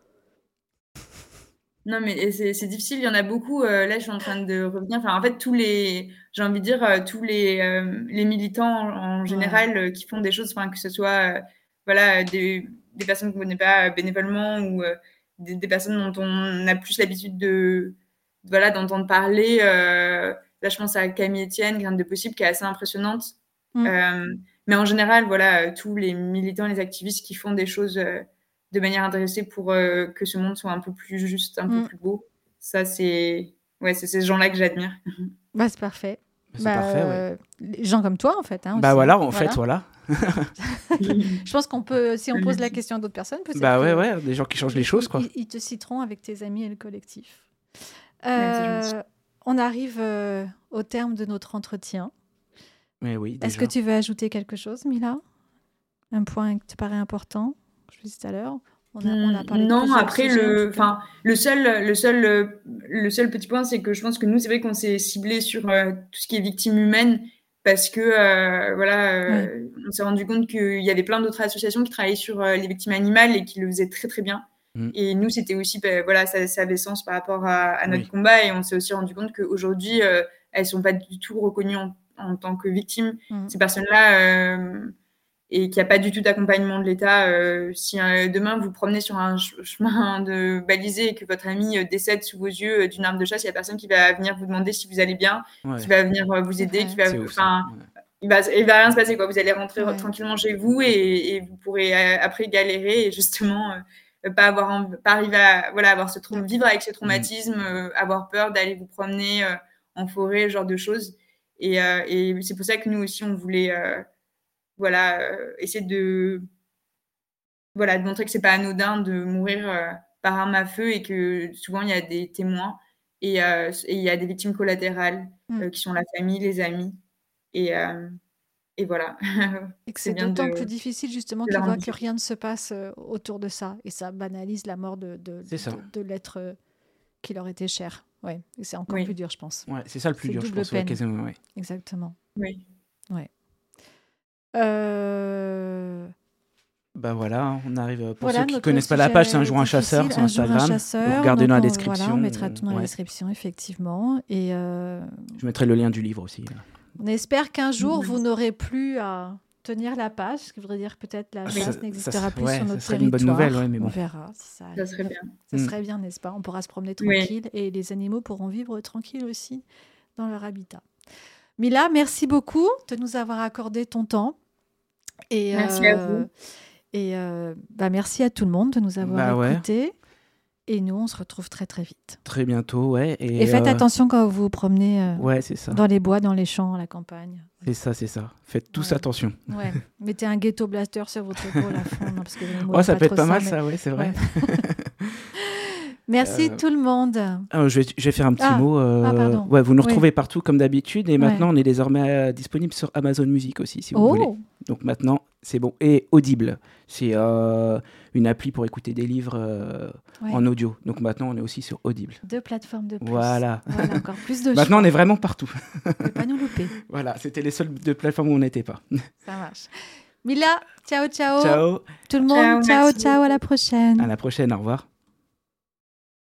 Non, mais c'est difficile. Il y en a beaucoup. Euh, là, je suis en train de revenir. Enfin, en fait, tous les, j'ai envie de dire, tous les, les militants en, général qui font des choses, enfin, que ce soit, voilà, des, des personnes qu'on ne connaît pas bénévolement ou euh, des, personnes dont on a plus l'habitude de, voilà, d'entendre parler. là, je pense à Camille Etienne, Graine de Possible, qui est assez impressionnante. Mm. mais en général, voilà, tous les militants, les activistes qui font des choses de manière intéressée pour que ce monde soit un peu plus juste, un peu mm. plus beau. Ça, c'est ouais, c'est ces gens-là que j'admire. Bah, c'est parfait. C'est bah, parfait, ouais. Les gens comme toi, en fait. Hein, bah voilà, en fait, voilà. je pense qu'on peut, si on pose la question à d'autres personnes, peut-être. Bah ouais, ouais, des gens qui changent les choses, quoi. Ils, te citeront avec tes amis et le collectif. Euh, on arrive euh, au terme de notre entretien. Mais oui. Est-ce que tu veux ajouter quelque chose, Mila? Un point qui te paraît important? Je disais tout à l'heure. On a, on a parlé non, après le, enfin, le seul, le seul, le seul petit point, c'est que je pense que nous, c'est vrai qu'on s'est ciblé sur euh, tout ce qui est victime humaine parce que euh, voilà, euh, on s'est rendu compte qu'il y avait plein d'autres associations qui travaillaient sur euh, les victimes animales et qui le faisaient très très bien. Mm. Et nous, c'était aussi, bah, voilà, ça, ça, avait sens par rapport à, notre combat et on s'est aussi rendu compte qu'aujourd'hui, elles sont pas du tout reconnues en, tant que victimes. Mm. Ces personnes-là et qu'il n'y a pas du tout d'accompagnement de l'État. Euh, si euh, demain vous promenez sur un chemin de balisé et que votre ami euh, décède sous vos yeux d'une arme de chasse, il n'y a personne qui va venir vous demander si vous allez bien, qui va venir vous aider, qui va, enfin, il va, il va rien se passer quoi. Vous allez rentrer tranquillement chez vous et, vous pourrez après galérer et justement pas avoir, pas arriver à voilà avoir ce vivre avec ce traumatisme, avoir peur d'aller vous promener en forêt, ce genre de choses. Et, et c'est pour ça que nous aussi on voulait voilà, euh, essayer de, voilà, de montrer que c'est pas anodin de mourir euh, par arme à feu et que souvent il y a des témoins et euh, il y a des victimes collatérales mm. qui sont la famille, les amis. Et, et voilà. Et que c'est d'autant plus difficile justement qu'ils voient que rien ne se passe autour de ça. Et ça banalise la mort de, de, de, l'être qui leur était cher. Ouais. Et c'est encore plus dur, je pense. Ouais, c'est ça le plus dur, je pense. Exactement. Oui. Ouais. Euh... Bah voilà, on arrive. Pour ceux qui ne connaissent pas la page, c'est un jour un chasseur sur Instagram. Chasseur, regardez dans la description. on mettra tout dans la description, effectivement. Et euh... Je mettrai le lien du livre aussi. On espère qu'un jour, vous n'aurez plus à tenir la page, ce qui voudrait dire peut-être la chasse n'existera plus sur notre ça serait territoire. une bonne nouvelle, mais bon. On verra. ça, ça serait bien. Ça serait bien, n'est-ce pas? On pourra se promener tranquille et les animaux pourront vivre tranquille aussi dans leur habitat. Mila, merci beaucoup de nous avoir accordé ton temps. Et, merci à vous. Et euh, bah, merci à tout le monde de nous avoir bah, écoutés. Et nous, on se retrouve très très vite. Très bientôt, ouais. Et, faites euh, attention quand vous vous promenez euh, ouais, ça. dans les bois, dans les champs, à la campagne. C'est ça, c'est ça. Faites tous attention. Ouais. Mettez un ghetto blaster sur votre épaule à fond. parce que oh, ça peut être pas mal, ça, ouais, c'est vrai. Merci tout le monde. Ah, je, vais, je, vais, faire un petit ah. mot. Ah, ouais, vous nous retrouvez partout comme d'habitude et maintenant on est désormais disponible sur Amazon Music aussi si vous oh. voulez. Donc maintenant, c'est bon. Et Audible, c'est euh, une appli pour écouter des livres euh, en audio. Donc maintenant, on est aussi sur Audible. Deux plateformes de plus. Voilà. encore plus de Maintenant, on est vraiment partout. ne pas nous louper. Voilà, c'était les seules deux plateformes où on n'était pas. Ça marche. Mila, ciao, ciao. Ciao. Tout le monde, ciao, ciao, ciao, à la prochaine. À la prochaine, au revoir.